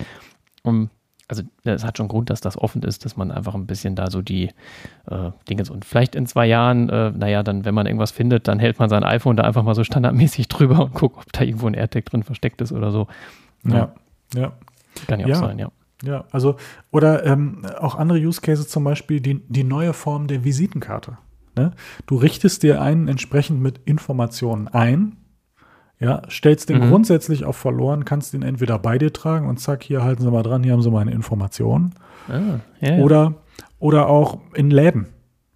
Um, also es hat schon Grund, dass das offen ist, dass man einfach ein bisschen da so die äh, Dinge so. Und vielleicht in zwei Jahren, äh, naja, dann, wenn man irgendwas findet, dann hält man sein iPhone da einfach mal so standardmäßig drüber und guckt, ob da irgendwo ein AirTag drin versteckt ist oder so. Ja, ja. Kann ja auch sein, ja. Ja, also, oder ähm, auch andere Use Cases, zum Beispiel die, die neue Form der Visitenkarte. Ne? Du richtest dir einen entsprechend mit Informationen ein, ja, stellst den mhm. grundsätzlich auf verloren, kannst ihn entweder bei dir tragen und zack, hier halten Sie mal dran, hier haben Sie meine Informationen. Ah, ja, ja. Oder, oder auch in Läden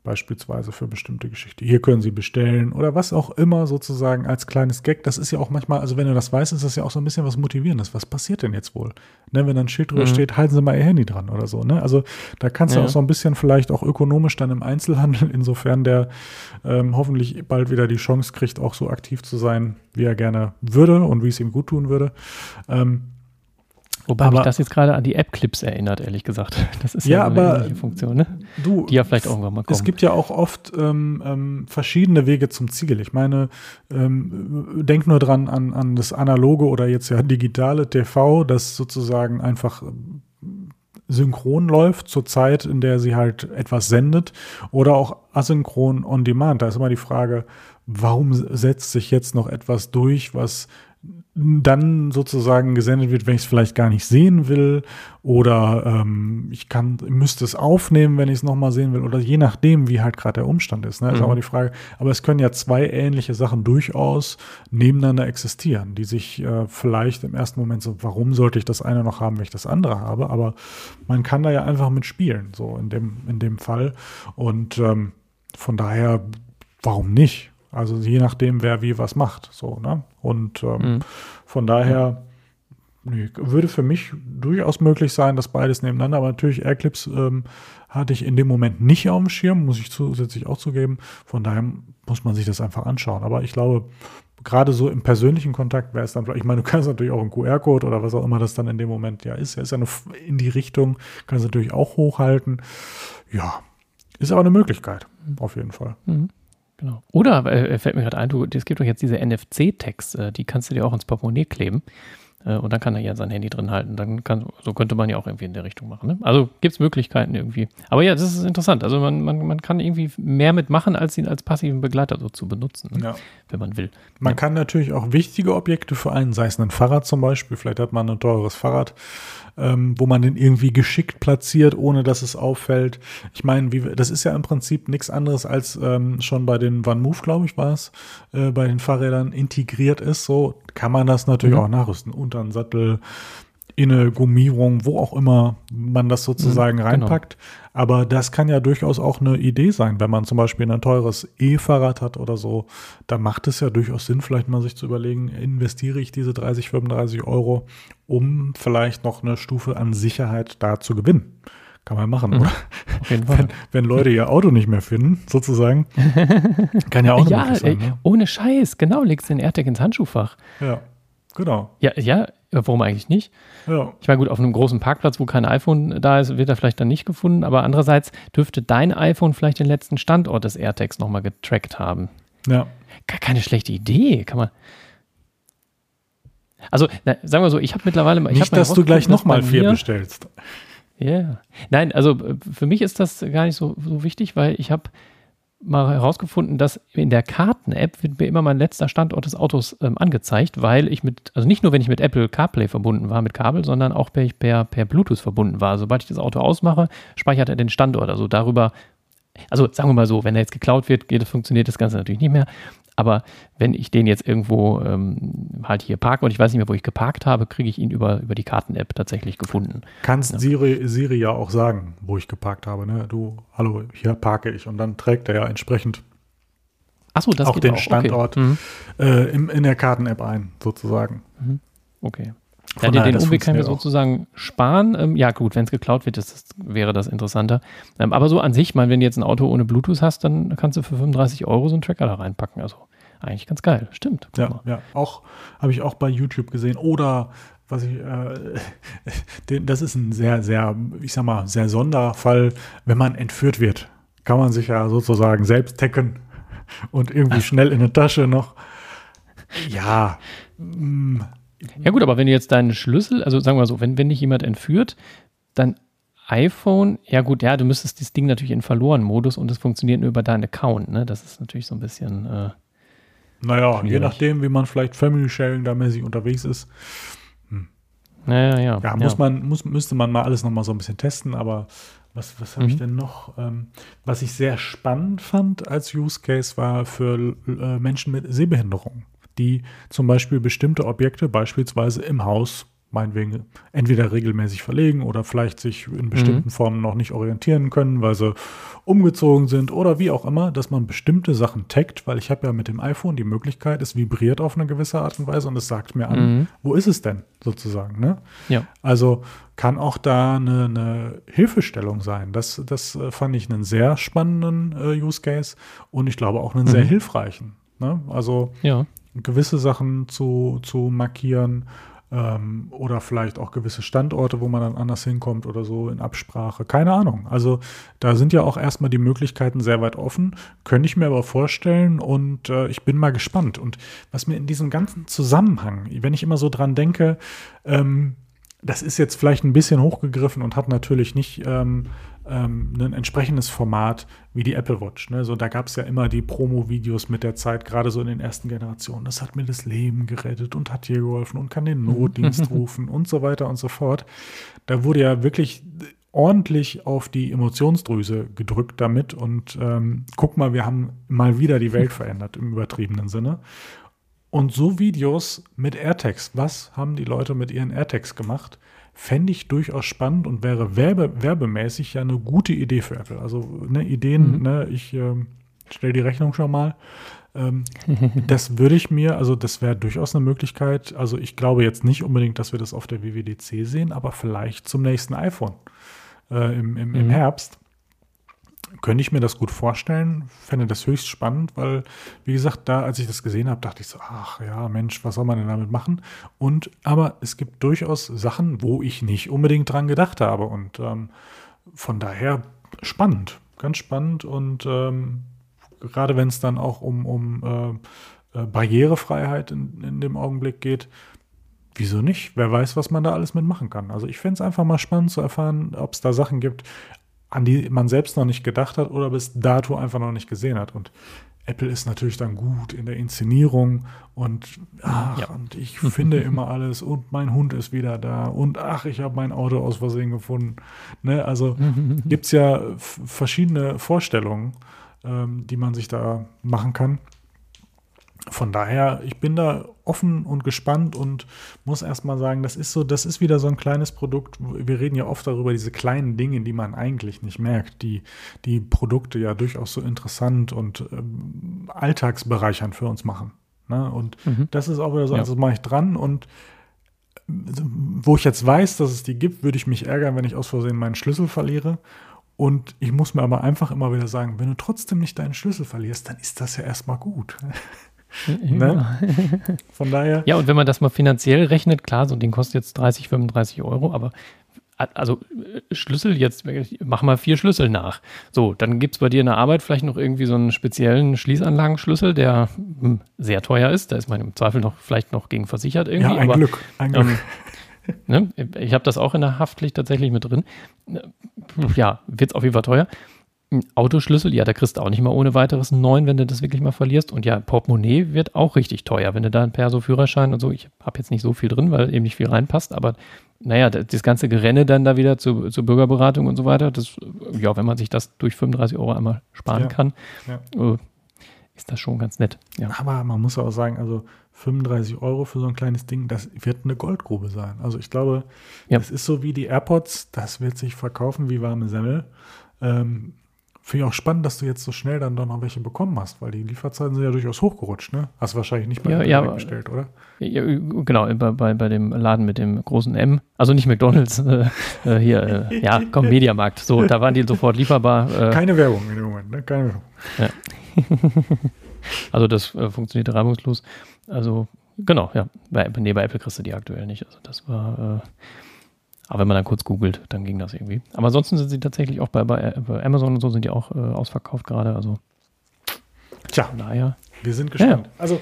beispielsweise für bestimmte Geschichte. Hier können Sie bestellen oder was auch immer sozusagen als kleines Gag. Das ist ja auch manchmal, also wenn du das weißt, ist das ja auch so ein bisschen was Motivierendes. Was passiert denn jetzt wohl? Ne, wenn dann ein Schild drüber mhm. steht, halten Sie mal Ihr Handy dran oder so. Ne? Also da kannst ja. du auch so ein bisschen vielleicht auch ökonomisch dann im Einzelhandel, insofern der ähm, hoffentlich bald wieder die Chance kriegt, auch so aktiv zu sein, wie er gerne würde und wie es ihm gut tun würde. Ähm, Wobei aber, mich das jetzt gerade an die App-Clips erinnert, ehrlich gesagt. Das ist ja, ja aber eine Funktion, ne? Du, die ja vielleicht irgendwann mal kommt. Es gibt ja auch oft ähm, ähm, verschiedene Wege zum Ziel. Ich meine, ähm, denk nur dran an, an das analoge oder jetzt ja digitale TV, das sozusagen einfach synchron läuft zur Zeit, in der sie halt etwas sendet oder auch asynchron on demand. Da ist immer die Frage, warum setzt sich jetzt noch etwas durch, was dann sozusagen gesendet wird, wenn ich es vielleicht gar nicht sehen will oder ähm, ich kann müsste es aufnehmen, wenn ich es nochmal sehen will oder je nachdem, wie halt gerade der Umstand ist. Ne? Ist mhm. aber die Frage. Aber es können ja zwei ähnliche Sachen durchaus nebeneinander existieren, die sich äh, vielleicht im ersten Moment so, warum sollte ich das eine noch haben, wenn ich das andere habe? Aber man kann da ja einfach mit spielen, so in dem in dem Fall und ähm, von daher, warum nicht? Also je nachdem, wer wie was macht. So, ne? Und ähm, mhm. von daher nee, würde für mich durchaus möglich sein, dass beides nebeneinander, aber natürlich Airclips ähm, hatte ich in dem Moment nicht auf dem Schirm, muss ich zusätzlich auch zugeben. Von daher muss man sich das einfach anschauen. Aber ich glaube, gerade so im persönlichen Kontakt wäre es dann, ich meine, du kannst natürlich auch einen QR-Code oder was auch immer das dann in dem Moment ja ist. Er ist ja in die Richtung, kannst natürlich auch hochhalten. Ja, ist aber eine Möglichkeit, auf jeden Fall. Mhm. Genau. Oder äh, fällt mir gerade ein, du, es gibt doch jetzt diese NFC-Tags, äh, die kannst du dir auch ins Portemonnaie kleben. Äh, und dann kann er ja sein Handy drin halten. Dann kann, so könnte man ja auch irgendwie in der Richtung machen. Ne? Also gibt es Möglichkeiten irgendwie. Aber ja, das ist interessant. Also man, man, man kann irgendwie mehr mitmachen, als ihn als passiven Begleiter so zu benutzen, ne? ja. Wenn man will. Man ja. kann natürlich auch wichtige Objekte für einen, sei es ein Fahrrad zum Beispiel, vielleicht hat man ein teures Fahrrad, ähm, wo man den irgendwie geschickt platziert, ohne dass es auffällt. Ich meine, wie, das ist ja im Prinzip nichts anderes als ähm, schon bei den One Move, glaube ich, war es, äh, bei den Fahrrädern integriert ist. So kann man das natürlich mhm. auch nachrüsten. Unter einen Sattel, in eine Gummierung, wo auch immer man das sozusagen mhm, reinpackt. Genau. Aber das kann ja durchaus auch eine Idee sein, wenn man zum Beispiel ein teures E-Fahrrad hat oder so. Da macht es ja durchaus Sinn, vielleicht mal sich zu überlegen, investiere ich diese 30, 35 Euro, um vielleicht noch eine Stufe an Sicherheit da zu gewinnen. Kann man machen, mhm, oder? Auf jeden Fall. Wenn, wenn, Leute ihr Auto nicht mehr finden, sozusagen, kann ja auch ja, sein. Ey, ne? Ohne Scheiß, genau, legst den AirTag ins Handschuhfach. Ja, genau. Ja, ja, warum eigentlich nicht? Ja. Ich meine, gut, auf einem großen Parkplatz, wo kein iPhone da ist, wird er vielleicht dann nicht gefunden, aber andererseits dürfte dein iPhone vielleicht den letzten Standort des AirTags nochmal getrackt haben. Ja. Gar keine schlechte Idee, kann man. Also, na, sagen wir so, ich habe mittlerweile. Nicht, dass du gleich nochmal vier bestellst. Ja. Yeah. Nein, also für mich ist das gar nicht so, so wichtig, weil ich habe mal herausgefunden, dass in der Karten-App wird mir immer mein letzter Standort des Autos ähm, angezeigt, weil ich mit, also nicht nur, wenn ich mit Apple CarPlay verbunden war, mit Kabel, sondern auch per, per, per Bluetooth verbunden war. Sobald ich das Auto ausmache, speichert er den Standort. Also darüber, also sagen wir mal so, wenn er jetzt geklaut wird, funktioniert das Ganze natürlich nicht mehr. Aber wenn ich den jetzt irgendwo ähm, halt hier parke und ich weiß nicht mehr, wo ich geparkt habe, kriege ich ihn über, über die Karten-App tatsächlich gefunden. Kannst ja. Siri, Siri ja auch sagen, wo ich geparkt habe. Ne? Du, hallo, hier parke ich. Und dann trägt er ja entsprechend so, das auch den auch. Standort okay. mhm. äh, in, in der Karten-App ein, sozusagen. Mhm. Okay. Ja, den, den Umweg können wir sozusagen sparen. Ähm, ja, gut, wenn es geklaut wird, ist, das, wäre das interessanter. Ähm, aber so an sich, mein, wenn du jetzt ein Auto ohne Bluetooth hast, dann kannst du für 35 Euro so einen Tracker da reinpacken. Also eigentlich ganz geil, stimmt. Ja, ja, auch habe ich auch bei YouTube gesehen. Oder was ich, äh, das ist ein sehr, sehr, ich sag mal, sehr Sonderfall, wenn man entführt wird. Kann man sich ja sozusagen selbst tacken und irgendwie Ach. schnell in eine Tasche noch. Ja, mh, mm, ja gut, aber wenn du jetzt deinen Schlüssel, also sagen wir so, wenn, wenn dich jemand entführt, dann iPhone, ja gut, ja, du müsstest das Ding natürlich in Verloren-Modus und es funktioniert nur über deinen Account, ne? Das ist natürlich so ein bisschen. Äh, naja, schwierig. je nachdem, wie man vielleicht Family Sharing da mäßig unterwegs ist. Hm. Naja, ja. Ja, muss ja. man, muss, müsste man mal alles nochmal so ein bisschen testen, aber was, was habe mhm. ich denn noch? Ähm, was ich sehr spannend fand als Use Case war für äh, Menschen mit Sehbehinderung die zum Beispiel bestimmte Objekte beispielsweise im Haus meinetwegen entweder regelmäßig verlegen oder vielleicht sich in bestimmten mhm. Formen noch nicht orientieren können, weil sie umgezogen sind oder wie auch immer, dass man bestimmte Sachen taggt, weil ich habe ja mit dem iPhone die Möglichkeit, es vibriert auf eine gewisse Art und Weise und es sagt mir an, mhm. wo ist es denn sozusagen. Ne? Ja. Also kann auch da eine, eine Hilfestellung sein. Das, das äh, fand ich einen sehr spannenden äh, Use Case und ich glaube auch einen mhm. sehr hilfreichen. Ne? Also ja gewisse Sachen zu, zu markieren ähm, oder vielleicht auch gewisse Standorte, wo man dann anders hinkommt oder so in Absprache. Keine Ahnung. Also da sind ja auch erstmal die Möglichkeiten sehr weit offen, könnte ich mir aber vorstellen und äh, ich bin mal gespannt. Und was mir in diesem ganzen Zusammenhang, wenn ich immer so dran denke, ähm, das ist jetzt vielleicht ein bisschen hochgegriffen und hat natürlich nicht ähm, ähm, ein entsprechendes Format wie die Apple Watch. Ne? So, da gab es ja immer die Promo-Videos mit der Zeit, gerade so in den ersten Generationen. Das hat mir das Leben gerettet und hat dir geholfen und kann den Notdienst rufen und so weiter und so fort. Da wurde ja wirklich ordentlich auf die Emotionsdrüse gedrückt damit und ähm, guck mal, wir haben mal wieder die Welt verändert im übertriebenen Sinne. Und so Videos mit AirTags, was haben die Leute mit ihren AirTags gemacht? Fände ich durchaus spannend und wäre werbe, werbemäßig ja eine gute Idee für Apple. Also ne, Ideen, mhm. ne, ich äh, stelle die Rechnung schon mal. Ähm, das würde ich mir, also das wäre durchaus eine Möglichkeit. Also ich glaube jetzt nicht unbedingt, dass wir das auf der WWDC sehen, aber vielleicht zum nächsten iPhone äh, im, im, im mhm. Herbst könnte ich mir das gut vorstellen, fände das höchst spannend, weil, wie gesagt, da, als ich das gesehen habe, dachte ich so, ach ja, Mensch, was soll man denn damit machen? Und, aber es gibt durchaus Sachen, wo ich nicht unbedingt dran gedacht habe und ähm, von daher spannend, ganz spannend und ähm, gerade wenn es dann auch um, um äh, äh, Barrierefreiheit in, in dem Augenblick geht, Wieso nicht? Wer weiß, was man da alles mitmachen kann. Also ich fände es einfach mal spannend zu erfahren, ob es da Sachen gibt, an die man selbst noch nicht gedacht hat oder bis dato einfach noch nicht gesehen hat. Und Apple ist natürlich dann gut in der Inszenierung und, ach, ja. und ich finde immer alles und mein Hund ist wieder da und ach, ich habe mein Auto aus Versehen gefunden. Ne? Also gibt es ja verschiedene Vorstellungen, ähm, die man sich da machen kann von daher, ich bin da offen und gespannt und muss erstmal sagen, das ist so, das ist wieder so ein kleines Produkt. Wir reden ja oft darüber, diese kleinen Dinge, die man eigentlich nicht merkt, die die Produkte ja durchaus so interessant und ähm, alltagsbereichernd für uns machen. Ne? Und mhm. das ist auch wieder so, also mache ich dran und wo ich jetzt weiß, dass es die gibt, würde ich mich ärgern, wenn ich aus Versehen meinen Schlüssel verliere. Und ich muss mir aber einfach immer wieder sagen, wenn du trotzdem nicht deinen Schlüssel verlierst, dann ist das ja erstmal gut. Ne? Von daher. Ja, und wenn man das mal finanziell rechnet, klar, so ein Ding kostet jetzt 30, 35 Euro, aber also äh, Schlüssel jetzt, mach mal vier Schlüssel nach. So, dann gibt es bei dir in der Arbeit vielleicht noch irgendwie so einen speziellen Schließanlagenschlüssel, der hm, sehr teuer ist. Da ist man im Zweifel noch vielleicht noch gegen versichert irgendwie. Ja, ein aber, Glück, ein Glück. Ähm, ne, ich habe das auch in der Haftpflicht tatsächlich mit drin. Ja, wird es auf jeden Fall teuer. Autoschlüssel, ja, da kriegst du auch nicht mal ohne weiteres einen neuen, wenn du das wirklich mal verlierst. Und ja, Portemonnaie wird auch richtig teuer, wenn du da ein Perso-Führerschein und so, ich habe jetzt nicht so viel drin, weil eben nicht viel reinpasst, aber naja, das ganze Gerenne dann da wieder zu, zur Bürgerberatung und so weiter, das, ja, wenn man sich das durch 35 Euro einmal sparen ja, kann, ja. Äh, ist das schon ganz nett. Ja. Aber man muss auch sagen, also 35 Euro für so ein kleines Ding, das wird eine Goldgrube sein. Also ich glaube, ja. das ist so wie die AirPods, das wird sich verkaufen wie warme Semmel. Ähm, Finde ich auch spannend, dass du jetzt so schnell dann doch noch welche bekommen hast, weil die Lieferzeiten sind ja durchaus hochgerutscht, ne? Hast du wahrscheinlich nicht bei ja, ja, bestellt, oder? Ja, genau, bei, bei, bei dem Laden mit dem großen M. Also nicht McDonalds, äh, äh, hier, äh, ja, komm, Mediamarkt. So, da waren die sofort lieferbar. Äh. Keine Werbung in dem Moment, ne? Keine Werbung. Ja. also das äh, funktioniert reibungslos. Also, genau, ja. Bei, nee, bei Apple kriegst du die aktuell nicht. Also das war aber wenn man dann kurz googelt, dann ging das irgendwie. Aber ansonsten sind sie tatsächlich auch bei, bei, bei Amazon und so sind die auch äh, ausverkauft gerade. Also Tja, naja. Wir sind gespannt. Ja. Also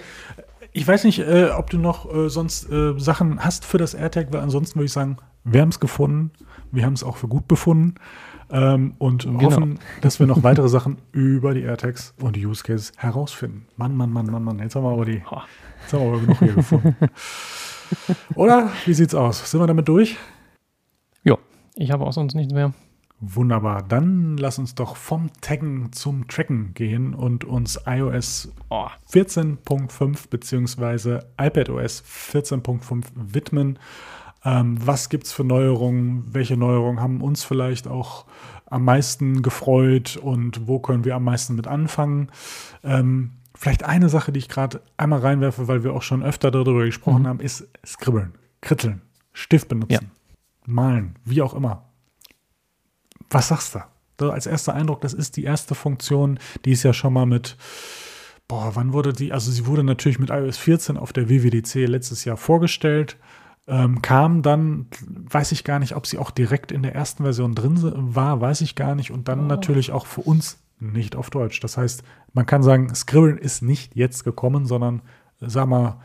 ich weiß nicht, äh, ob du noch äh, sonst äh, Sachen hast für das AirTag, weil ansonsten würde ich sagen, wir haben es gefunden. Wir haben es auch für gut befunden. Ähm, und genau. hoffen, dass wir noch weitere Sachen über die AirTags und die Use Cases herausfinden. Mann, Mann, Mann, Mann, Mann. Jetzt haben wir aber die, jetzt haben wir aber genug hier gefunden. Oder? Wie sieht's aus? Sind wir damit durch? Ich habe auch sonst nichts mehr. Wunderbar. Dann lass uns doch vom Taggen zum Tracken gehen und uns iOS oh, 14.5 bzw. iPadOS 14.5 widmen. Ähm, was gibt es für Neuerungen? Welche Neuerungen haben uns vielleicht auch am meisten gefreut und wo können wir am meisten mit anfangen? Ähm, vielleicht eine Sache, die ich gerade einmal reinwerfe, weil wir auch schon öfter darüber gesprochen mhm. haben, ist Skribbeln, Kritteln, Stift benutzen. Ja malen, wie auch immer. Was sagst du? So, als erster Eindruck, das ist die erste Funktion, die ist ja schon mal mit, boah, wann wurde die, also sie wurde natürlich mit iOS 14 auf der WWDC letztes Jahr vorgestellt, ähm, kam dann, weiß ich gar nicht, ob sie auch direkt in der ersten Version drin war, weiß ich gar nicht, und dann oh. natürlich auch für uns nicht auf Deutsch. Das heißt, man kann sagen, Scribblen ist nicht jetzt gekommen, sondern, sag mal,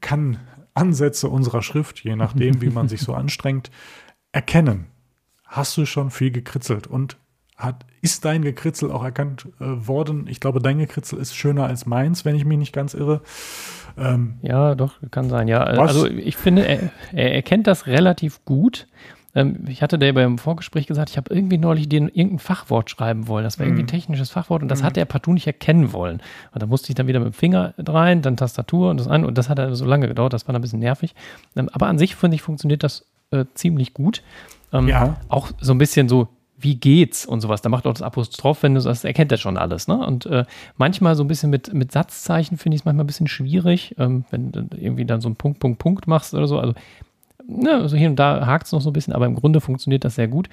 kann Ansätze unserer Schrift, je nachdem, wie man sich so anstrengt, erkennen. Hast du schon viel gekritzelt und hat, ist dein Gekritzel auch erkannt äh, worden? Ich glaube, dein Gekritzel ist schöner als meins, wenn ich mich nicht ganz irre. Ähm, ja, doch, kann sein. Ja, was? also ich finde, er, er erkennt das relativ gut. Ähm, ich hatte dir beim Vorgespräch gesagt, ich habe irgendwie neulich den irgendein Fachwort schreiben wollen. Das war irgendwie ein mhm. technisches Fachwort und das mhm. hat er partout nicht erkennen wollen. Und da musste ich dann wieder mit dem Finger rein, dann Tastatur und das an und das hat so lange gedauert, das war dann ein bisschen nervig. Ähm, aber an sich finde ich, funktioniert das äh, ziemlich gut. Ähm, ja. Auch so ein bisschen so wie geht's und sowas. Da macht auch das Apostroph, wenn du das erkennt er schon alles. Ne? Und äh, manchmal so ein bisschen mit, mit Satzzeichen finde ich es manchmal ein bisschen schwierig, ähm, wenn du irgendwie dann so ein Punkt, Punkt, Punkt machst oder so. Also, ne, also hier und da hakt es noch so ein bisschen, aber im Grunde funktioniert das sehr gut.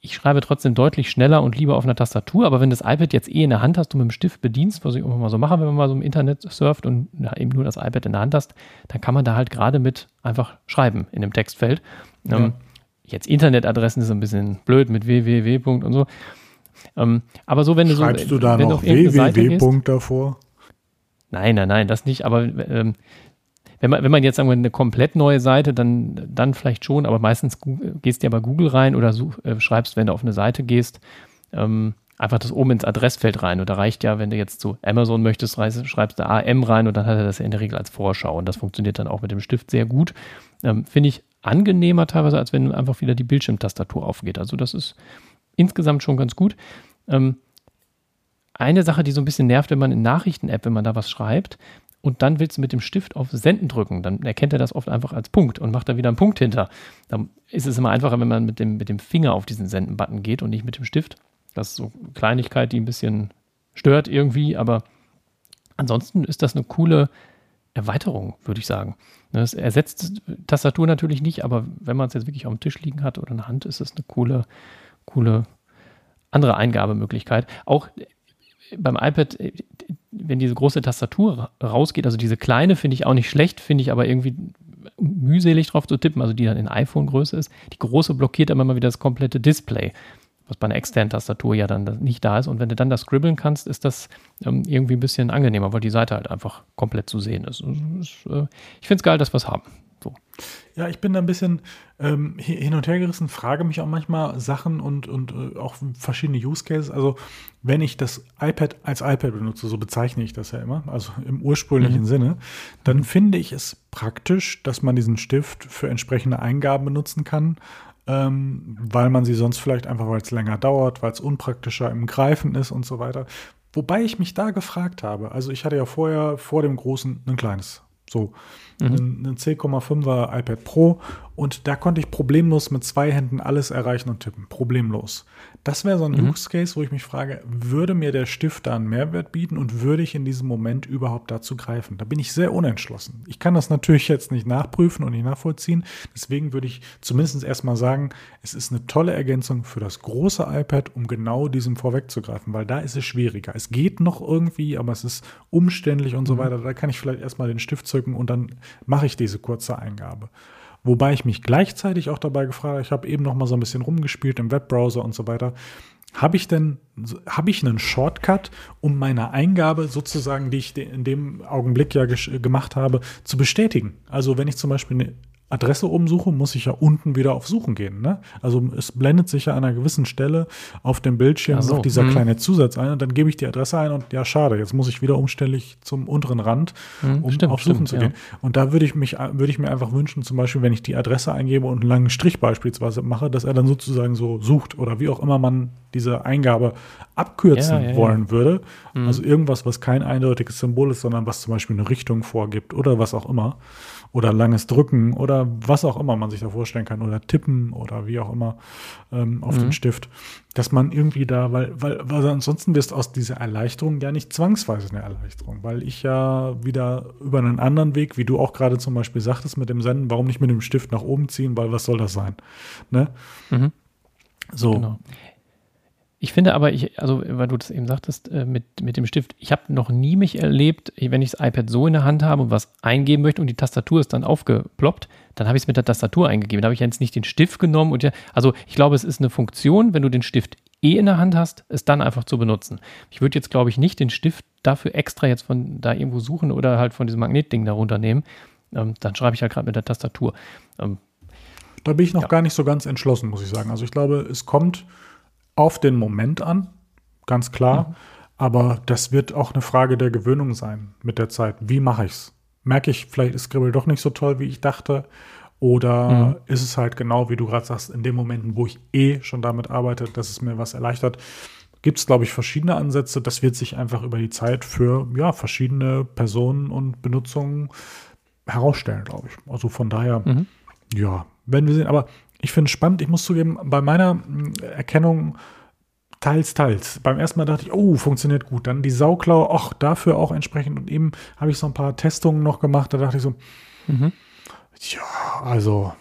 Ich schreibe trotzdem deutlich schneller und lieber auf einer Tastatur, aber wenn das iPad jetzt eh in der Hand hast und mit dem Stift bedienst, was ich immer mal so mache, wenn man mal so im Internet surft und ja, eben nur das iPad in der Hand hast, dann kann man da halt gerade mit einfach schreiben in dem Textfeld. Ja. Ähm, jetzt Internetadressen ist ein bisschen blöd mit www. und so. Ähm, aber so, wenn du Schreibst so. du da noch www. davor? Nein, nein, nein, das nicht. Aber ähm, wenn man, wenn man jetzt sagen wir, eine komplett neue Seite, dann, dann vielleicht schon, aber meistens gehst du ja bei Google rein oder such, äh, schreibst, wenn du auf eine Seite gehst, ähm, einfach das oben ins Adressfeld rein. Und da reicht ja, wenn du jetzt zu Amazon möchtest, schreibst du AM rein und dann hat er das ja in der Regel als Vorschau. Und das funktioniert dann auch mit dem Stift sehr gut. Ähm, Finde ich angenehmer teilweise, als wenn einfach wieder die Bildschirmtastatur aufgeht. Also das ist insgesamt schon ganz gut. Ähm, eine Sache, die so ein bisschen nervt, wenn man in Nachrichten-App, wenn man da was schreibt und dann willst du mit dem Stift auf Senden drücken, dann erkennt er das oft einfach als Punkt und macht da wieder einen Punkt hinter. Dann ist es immer einfacher, wenn man mit dem, mit dem Finger auf diesen Senden-Button geht und nicht mit dem Stift. Das ist so eine Kleinigkeit, die ein bisschen stört irgendwie, aber ansonsten ist das eine coole Erweiterung, würde ich sagen. Das ersetzt Tastatur natürlich nicht, aber wenn man es jetzt wirklich auf dem Tisch liegen hat oder in der Hand, ist es eine coole, coole andere Eingabemöglichkeit. Auch beim iPad, wenn diese große Tastatur rausgeht, also diese kleine finde ich auch nicht schlecht, finde ich aber irgendwie mühselig drauf zu tippen, also die dann in iPhone-Größe ist. Die große blockiert dann immer wieder das komplette Display was bei einer externen Tastatur ja dann nicht da ist. Und wenn du dann das scribbeln kannst, ist das ähm, irgendwie ein bisschen angenehmer, weil die Seite halt einfach komplett zu sehen ist. ist äh, ich finde es geil, dass wir es haben. So. Ja, ich bin da ein bisschen ähm, hin und her gerissen, frage mich auch manchmal Sachen und, und äh, auch verschiedene Use Cases. Also, wenn ich das iPad als iPad benutze, so bezeichne ich das ja immer, also im ursprünglichen mhm. Sinne, dann finde ich es praktisch, dass man diesen Stift für entsprechende Eingaben benutzen kann ähm, weil man sie sonst vielleicht einfach, weil es länger dauert, weil es unpraktischer im Greifen ist und so weiter. Wobei ich mich da gefragt habe, also ich hatte ja vorher vor dem großen ein kleines, so mhm. ein, 10,5er iPad Pro und da konnte ich problemlos mit zwei Händen alles erreichen und tippen, problemlos. Das wäre so ein mhm. Use Case, wo ich mich frage, würde mir der Stift da einen Mehrwert bieten und würde ich in diesem Moment überhaupt dazu greifen? Da bin ich sehr unentschlossen. Ich kann das natürlich jetzt nicht nachprüfen und nicht nachvollziehen. Deswegen würde ich zumindest erstmal sagen, es ist eine tolle Ergänzung für das große iPad, um genau diesem vorwegzugreifen, weil da ist es schwieriger. Es geht noch irgendwie, aber es ist umständlich und so mhm. weiter. Da kann ich vielleicht erstmal den Stift zücken und dann mache ich diese kurze Eingabe. Wobei ich mich gleichzeitig auch dabei gefragt habe, ich habe eben noch mal so ein bisschen rumgespielt im Webbrowser und so weiter. Habe ich denn, habe ich einen Shortcut, um meine Eingabe sozusagen, die ich in dem Augenblick ja gemacht habe, zu bestätigen? Also wenn ich zum Beispiel Adresse oben suche, muss ich ja unten wieder auf Suchen gehen. Ne? Also es blendet sich ja an einer gewissen Stelle auf dem Bildschirm so. noch dieser mhm. kleine Zusatz ein und dann gebe ich die Adresse ein und ja, schade, jetzt muss ich wieder umständlich zum unteren Rand, mhm, um stimmt, auf Suchen stimmt, zu gehen. Ja. Und da würde ich mich, würde ich mir einfach wünschen, zum Beispiel, wenn ich die Adresse eingebe und einen langen Strich beispielsweise mache, dass er dann sozusagen so sucht oder wie auch immer man diese Eingabe abkürzen ja, ja, wollen würde. Mhm. Also irgendwas, was kein eindeutiges Symbol ist, sondern was zum Beispiel eine Richtung vorgibt oder was auch immer oder langes Drücken oder was auch immer man sich da vorstellen kann oder tippen oder wie auch immer ähm, auf mhm. den Stift, dass man irgendwie da, weil, weil, weil ansonsten wirst aus dieser Erleichterung ja nicht zwangsweise eine Erleichterung, weil ich ja wieder über einen anderen Weg, wie du auch gerade zum Beispiel sagtest mit dem Senden, warum nicht mit dem Stift nach oben ziehen, weil was soll das sein? Ne? Mhm. So. Genau. Ich finde aber, ich, also weil du das eben sagtest, äh, mit, mit dem Stift, ich habe noch nie mich erlebt, wenn ich das iPad so in der Hand habe und was eingeben möchte und die Tastatur ist dann aufgeploppt, dann habe ich es mit der Tastatur eingegeben. Da habe ich jetzt nicht den Stift genommen und ja, also ich glaube, es ist eine Funktion, wenn du den Stift eh in der Hand hast, es dann einfach zu benutzen. Ich würde jetzt, glaube ich, nicht den Stift dafür extra jetzt von da irgendwo suchen oder halt von diesem Magnetding darunter nehmen. ähm, dann schreibe ich ja halt gerade mit der Tastatur. Ähm, da bin ich noch ja. gar nicht so ganz entschlossen, muss ich sagen. Also ich glaube, es kommt auf den Moment an, ganz klar. Mhm. Aber das wird auch eine Frage der Gewöhnung sein mit der Zeit. Wie mache ich es? Merke ich, vielleicht ist Scribble doch nicht so toll, wie ich dachte. Oder mhm. ist es halt genau, wie du gerade sagst, in den Momenten, wo ich eh schon damit arbeite, dass es mir was erleichtert, gibt es, glaube ich, verschiedene Ansätze. Das wird sich einfach über die Zeit für ja, verschiedene Personen und Benutzungen herausstellen, glaube ich. Also von daher, mhm. ja, werden wir sehen. Aber ich finde es spannend. Ich muss zugeben, bei meiner hm, Erkennung teils, teils. Beim ersten Mal dachte ich, oh, funktioniert gut. Dann die Sauklaue, ach, dafür auch entsprechend. Und eben habe ich so ein paar Testungen noch gemacht. Da dachte ich so, mhm. ja, also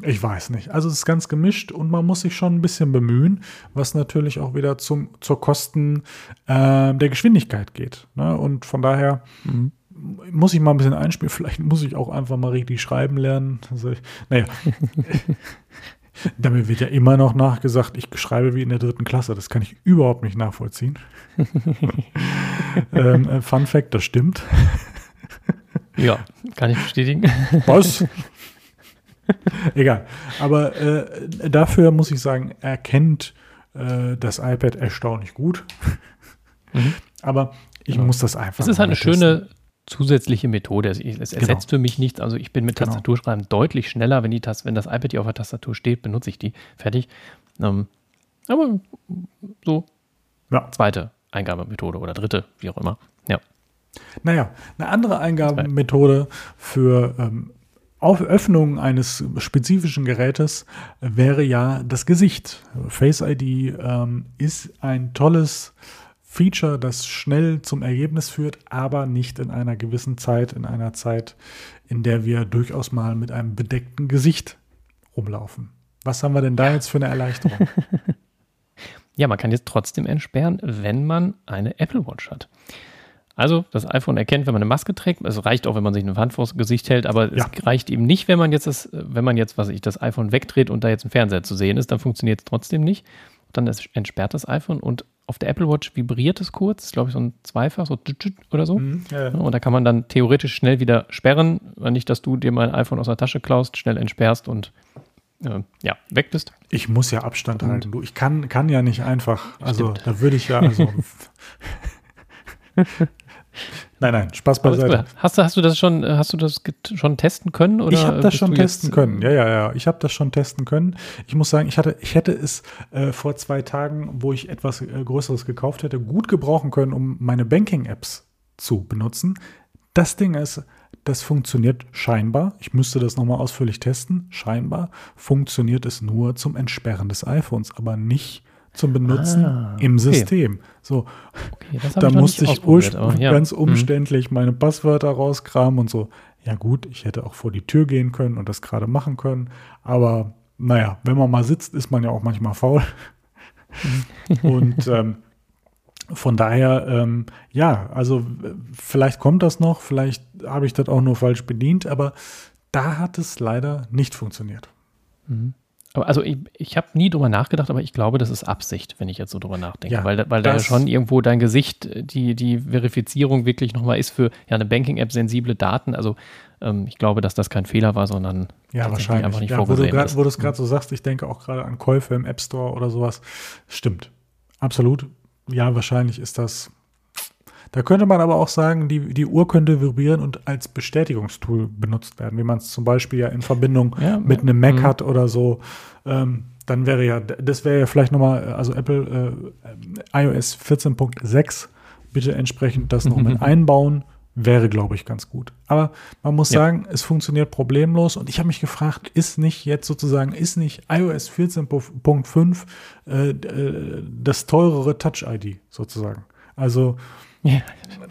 ich weiß nicht. Also es ist ganz gemischt und man muss sich schon ein bisschen bemühen, was natürlich auch wieder zum, zur Kosten äh, der Geschwindigkeit geht. Ne? Und von daher mhm. Muss ich mal ein bisschen einspielen. Vielleicht muss ich auch einfach mal richtig schreiben lernen. Also naja. Damit wird ja immer noch nachgesagt, ich schreibe wie in der dritten Klasse. Das kann ich überhaupt nicht nachvollziehen. ähm, äh, Fun Fact, das stimmt. ja, kann ich bestätigen. Was? Egal. Aber äh, dafür muss ich sagen, erkennt äh, das iPad erstaunlich gut. Mhm. Aber ich ja. muss das einfach. Es ist halt eine testen. schöne zusätzliche Methode. Es, es ersetzt genau. für mich nichts. Also ich bin mit genau. Tastaturschreiben deutlich schneller. Wenn, die Tast wenn das iPad hier auf der Tastatur steht, benutze ich die. Fertig. Ähm, aber so ja. zweite Eingabemethode oder dritte, wie auch immer. Ja. Naja, eine andere Eingabemethode für ähm, auf Öffnung eines spezifischen Gerätes wäre ja das Gesicht. Face ID ähm, ist ein tolles Feature, das schnell zum Ergebnis führt, aber nicht in einer gewissen Zeit, in einer Zeit, in der wir durchaus mal mit einem bedeckten Gesicht rumlaufen. Was haben wir denn da jetzt für eine Erleichterung? ja, man kann jetzt trotzdem entsperren, wenn man eine Apple Watch hat. Also das iPhone erkennt, wenn man eine Maske trägt. Es reicht auch, wenn man sich eine Hand vors Gesicht hält, aber ja. es reicht eben nicht, wenn man jetzt das, wenn man jetzt, was ich, das iPhone wegdreht und da jetzt ein Fernseher zu sehen ist, dann funktioniert es trotzdem nicht. Dann entsperrt das iPhone und auf der Apple Watch vibriert es kurz, ist glaube ich so ein Zweifach, so oder so. Mhm, ja, ja. Und da kann man dann theoretisch schnell wieder sperren, nicht, dass du dir mein iPhone aus der Tasche klaust, schnell entsperrst und äh, ja, weg bist. Ich muss ja Abstand und halten. Du, ich kann, kann ja nicht einfach, also Stimmt. da würde ich ja, also Nein, nein, Spaß beiseite. Hast du, hast du das schon, hast du das schon testen können? Oder ich habe das schon testen können. Ja, ja, ja. Ich habe das schon testen können. Ich muss sagen, ich hatte, ich hätte es äh, vor zwei Tagen, wo ich etwas äh, Größeres gekauft hätte, gut gebrauchen können, um meine Banking-Apps zu benutzen. Das Ding ist, das funktioniert scheinbar. Ich müsste das nochmal ausführlich testen. Scheinbar funktioniert es nur zum Entsperren des iPhones, aber nicht zum Benutzen ah, im okay. System. So, okay, da musste ich ja. ganz mhm. umständlich mhm. meine Passwörter rauskramen und so. Ja gut, ich hätte auch vor die Tür gehen können und das gerade machen können. Aber naja, wenn man mal sitzt, ist man ja auch manchmal faul. und ähm, von daher, ähm, ja, also vielleicht kommt das noch, vielleicht habe ich das auch nur falsch bedient, aber da hat es leider nicht funktioniert. Mhm. Also ich, ich habe nie drüber nachgedacht, aber ich glaube, das ist Absicht, wenn ich jetzt so drüber nachdenke. Ja, weil, weil da ja schon irgendwo dein Gesicht, die, die Verifizierung wirklich nochmal ist für ja eine Banking-App sensible Daten. Also ähm, ich glaube, dass das kein Fehler war, sondern ja, wahrscheinlich. einfach nicht ja, vorgesehen Wo du es gerade so sagst, ich denke auch gerade an Käufe im App Store oder sowas. Stimmt. Absolut. Ja, wahrscheinlich ist das da könnte man aber auch sagen, die, die Uhr könnte vibrieren und als Bestätigungstool benutzt werden, wie man es zum Beispiel ja in Verbindung ja, mit einem Mac mhm. hat oder so. Ähm, dann wäre ja, das wäre ja vielleicht nochmal, also Apple äh, iOS 14.6, bitte entsprechend das noch mit einbauen, wäre, glaube ich, ganz gut. Aber man muss ja. sagen, es funktioniert problemlos und ich habe mich gefragt, ist nicht jetzt sozusagen, ist nicht iOS 14.5 äh, äh, das teurere Touch-ID sozusagen? Also ja,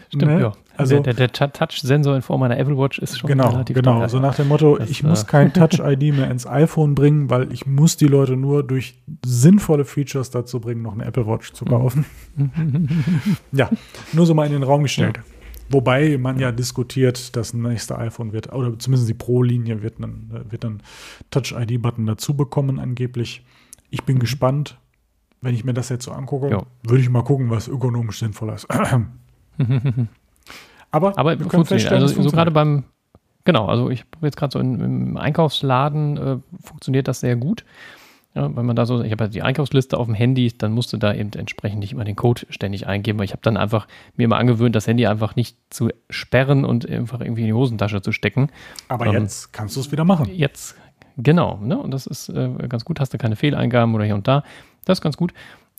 stimmt, ne? ja. Also, der, der, der Touch-Sensor in Form einer Apple Watch ist schon genau, relativ Genau, teuer. so nach dem Motto, das, ich äh, muss kein Touch-ID mehr ins iPhone bringen, weil ich muss die Leute nur durch sinnvolle Features dazu bringen, noch eine Apple Watch zu kaufen. ja, nur so mal in den Raum gestellt. Ja. Wobei man ja diskutiert, das nächste iPhone wird, oder zumindest die Pro-Linie wird einen, wird einen Touch-ID-Button dazu bekommen, angeblich. Ich bin mhm. gespannt. Wenn ich mir das jetzt so angucke, ja. würde ich mal gucken, was ökonomisch sinnvoller ist. Aber, Aber wir können feststellen, also so gerade beim, genau, also ich jetzt gerade so in, im Einkaufsladen äh, funktioniert das sehr gut. Ja, wenn man da so, ich habe halt die Einkaufsliste auf dem Handy, dann musste da eben entsprechend nicht immer den Code ständig eingeben, weil ich habe dann einfach mir immer angewöhnt, das Handy einfach nicht zu sperren und einfach irgendwie in die Hosentasche zu stecken. Aber ähm, jetzt kannst du es wieder machen. Jetzt, genau, ne? Und das ist äh, ganz gut, hast du keine Fehleingaben oder hier und da. Das ist ganz gut.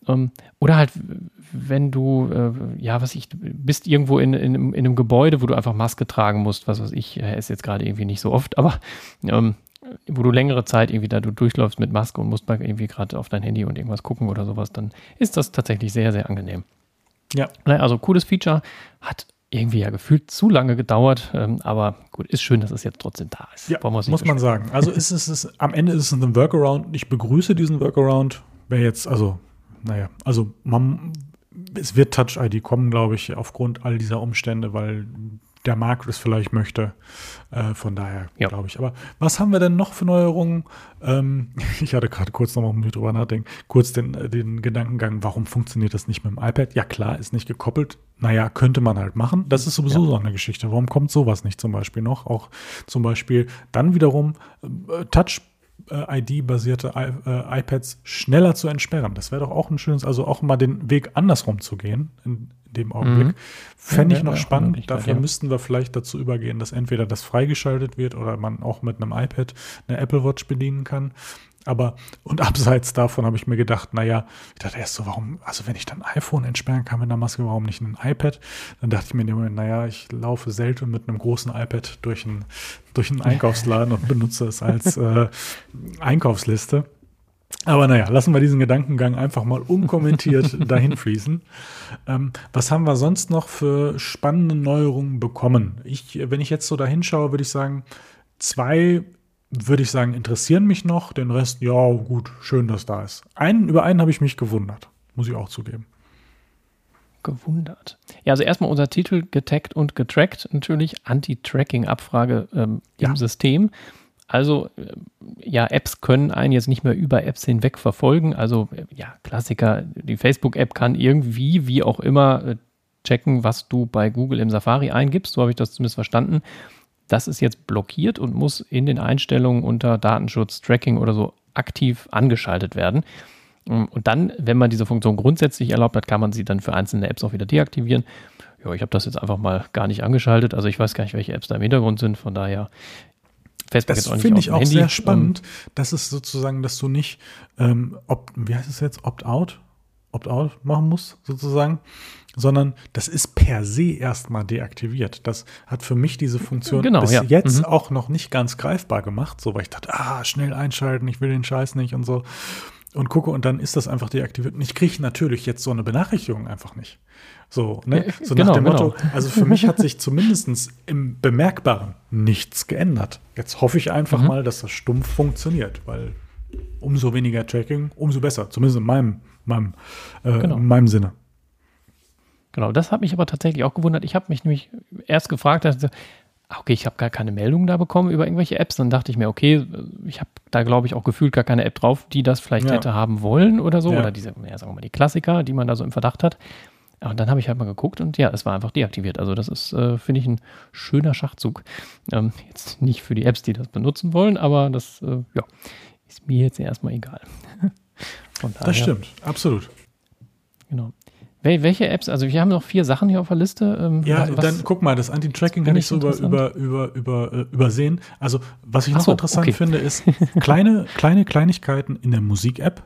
Ähm, oder halt, wenn du, äh, ja, was ich, bist irgendwo in, in, in, einem Gebäude, wo du einfach Maske tragen musst, was weiß ich, äh, ist jetzt gerade irgendwie nicht so oft, aber ähm, wo du längere Zeit irgendwie da du durchläufst mit Maske und musst mal irgendwie gerade auf dein Handy und irgendwas gucken oder sowas, dann ist das tatsächlich sehr, sehr angenehm. Ja. Also cooles Feature, hat irgendwie ja gefühlt zu lange gedauert, ähm, aber gut, ist schön, dass es jetzt trotzdem da ist. Ja, muss man sagen. Also ist es, ist, am Ende ist es ein Workaround. Ich begrüße diesen Workaround. Wer jetzt, also, naja, also man, es wird Touch ID kommen, glaube ich, aufgrund all dieser Umstände, weil der Markt es vielleicht möchte. Äh, von daher ja. glaube ich. Aber was haben wir denn noch für Neuerungen? Ähm, ich hatte gerade kurz noch mal drüber nachdenken, kurz den, äh, den Gedankengang, warum funktioniert das nicht mit dem iPad? Ja klar, ist nicht gekoppelt. Naja, könnte man halt machen. Das ist sowieso ja. so eine Geschichte. Warum kommt sowas nicht zum Beispiel noch? Auch zum Beispiel dann wiederum äh, Touch ID-basierte iPads schneller zu entsperren. Das wäre doch auch ein schönes, also auch mal den Weg andersrum zu gehen, in, dem Augenblick. Mhm. Fände ich noch spannend. Dafür ja. müssten wir vielleicht dazu übergehen, dass entweder das freigeschaltet wird oder man auch mit einem iPad eine Apple Watch bedienen kann. Aber, und abseits davon habe ich mir gedacht, naja, ich dachte erst so, warum, also wenn ich dann iPhone entsperren kann mit einer Maske, warum nicht ein iPad? Dann dachte ich mir in dem Moment, naja, ich laufe selten mit einem großen iPad durch einen, durch einen Einkaufsladen und benutze es als äh, Einkaufsliste. Aber naja, lassen wir diesen Gedankengang einfach mal unkommentiert dahin fließen. Ähm, was haben wir sonst noch für spannende Neuerungen bekommen? Ich, wenn ich jetzt so dahin schaue, würde ich sagen, zwei würde ich sagen, interessieren mich noch. Den Rest, ja, gut, schön, dass da ist. Einen, über einen habe ich mich gewundert, muss ich auch zugeben. Gewundert. Ja, also erstmal unser Titel getaggt und getrackt, natürlich Anti-Tracking-Abfrage ähm, im ja. System. Also, äh, ja, Apps können einen jetzt nicht mehr über Apps hinweg verfolgen. Also, äh, ja, Klassiker, die Facebook-App kann irgendwie, wie auch immer, äh, checken, was du bei Google im Safari eingibst. So habe ich das zumindest verstanden. Das ist jetzt blockiert und muss in den Einstellungen unter Datenschutz, Tracking oder so aktiv angeschaltet werden. Ähm, und dann, wenn man diese Funktion grundsätzlich erlaubt hat, kann man sie dann für einzelne Apps auch wieder deaktivieren. Ja, ich habe das jetzt einfach mal gar nicht angeschaltet. Also ich weiß gar nicht, welche Apps da im Hintergrund sind. Von daher Facebook das finde ich auch Handy. sehr spannend, um, dass es sozusagen, dass du nicht, ähm, ob, wie heißt es jetzt, Opt-out, Opt-out machen musst, sozusagen, sondern das ist per se erstmal deaktiviert. Das hat für mich diese Funktion genau, bis ja. jetzt mhm. auch noch nicht ganz greifbar gemacht, so weil ich dachte, ah, schnell einschalten, ich will den Scheiß nicht und so. Und gucke und dann ist das einfach deaktiviert. Und ich kriege natürlich jetzt so eine Benachrichtigung einfach nicht. So, ne? so genau, nach dem Motto, genau. also für mich hat sich zumindest im Bemerkbaren nichts geändert. Jetzt hoffe ich einfach mhm. mal, dass das stumpf funktioniert, weil umso weniger Tracking, umso besser. Zumindest in meinem, meinem, äh, genau. in meinem Sinne. Genau, das hat mich aber tatsächlich auch gewundert. Ich habe mich nämlich erst gefragt, dass, okay, ich habe gar keine Meldungen da bekommen über irgendwelche Apps. Dann dachte ich mir, okay, ich habe da, glaube ich, auch gefühlt gar keine App drauf, die das vielleicht ja. hätte haben wollen oder so. Ja. Oder diese, ja, sagen wir mal, die Klassiker, die man da so im Verdacht hat. Und dann habe ich halt mal geguckt und ja, es war einfach deaktiviert. Also das ist, äh, finde ich, ein schöner Schachzug. Ähm, jetzt nicht für die Apps, die das benutzen wollen, aber das äh, ja, ist mir jetzt erstmal egal. das stimmt, absolut. Genau. Wel welche Apps? Also wir haben noch vier Sachen hier auf der Liste. Ähm, ja, was, dann guck mal, das Anti-Tracking kann ich so über, über, über, über, äh, übersehen. Also was ich noch so, interessant okay. finde, ist kleine, kleine Kleinigkeiten in der Musik-App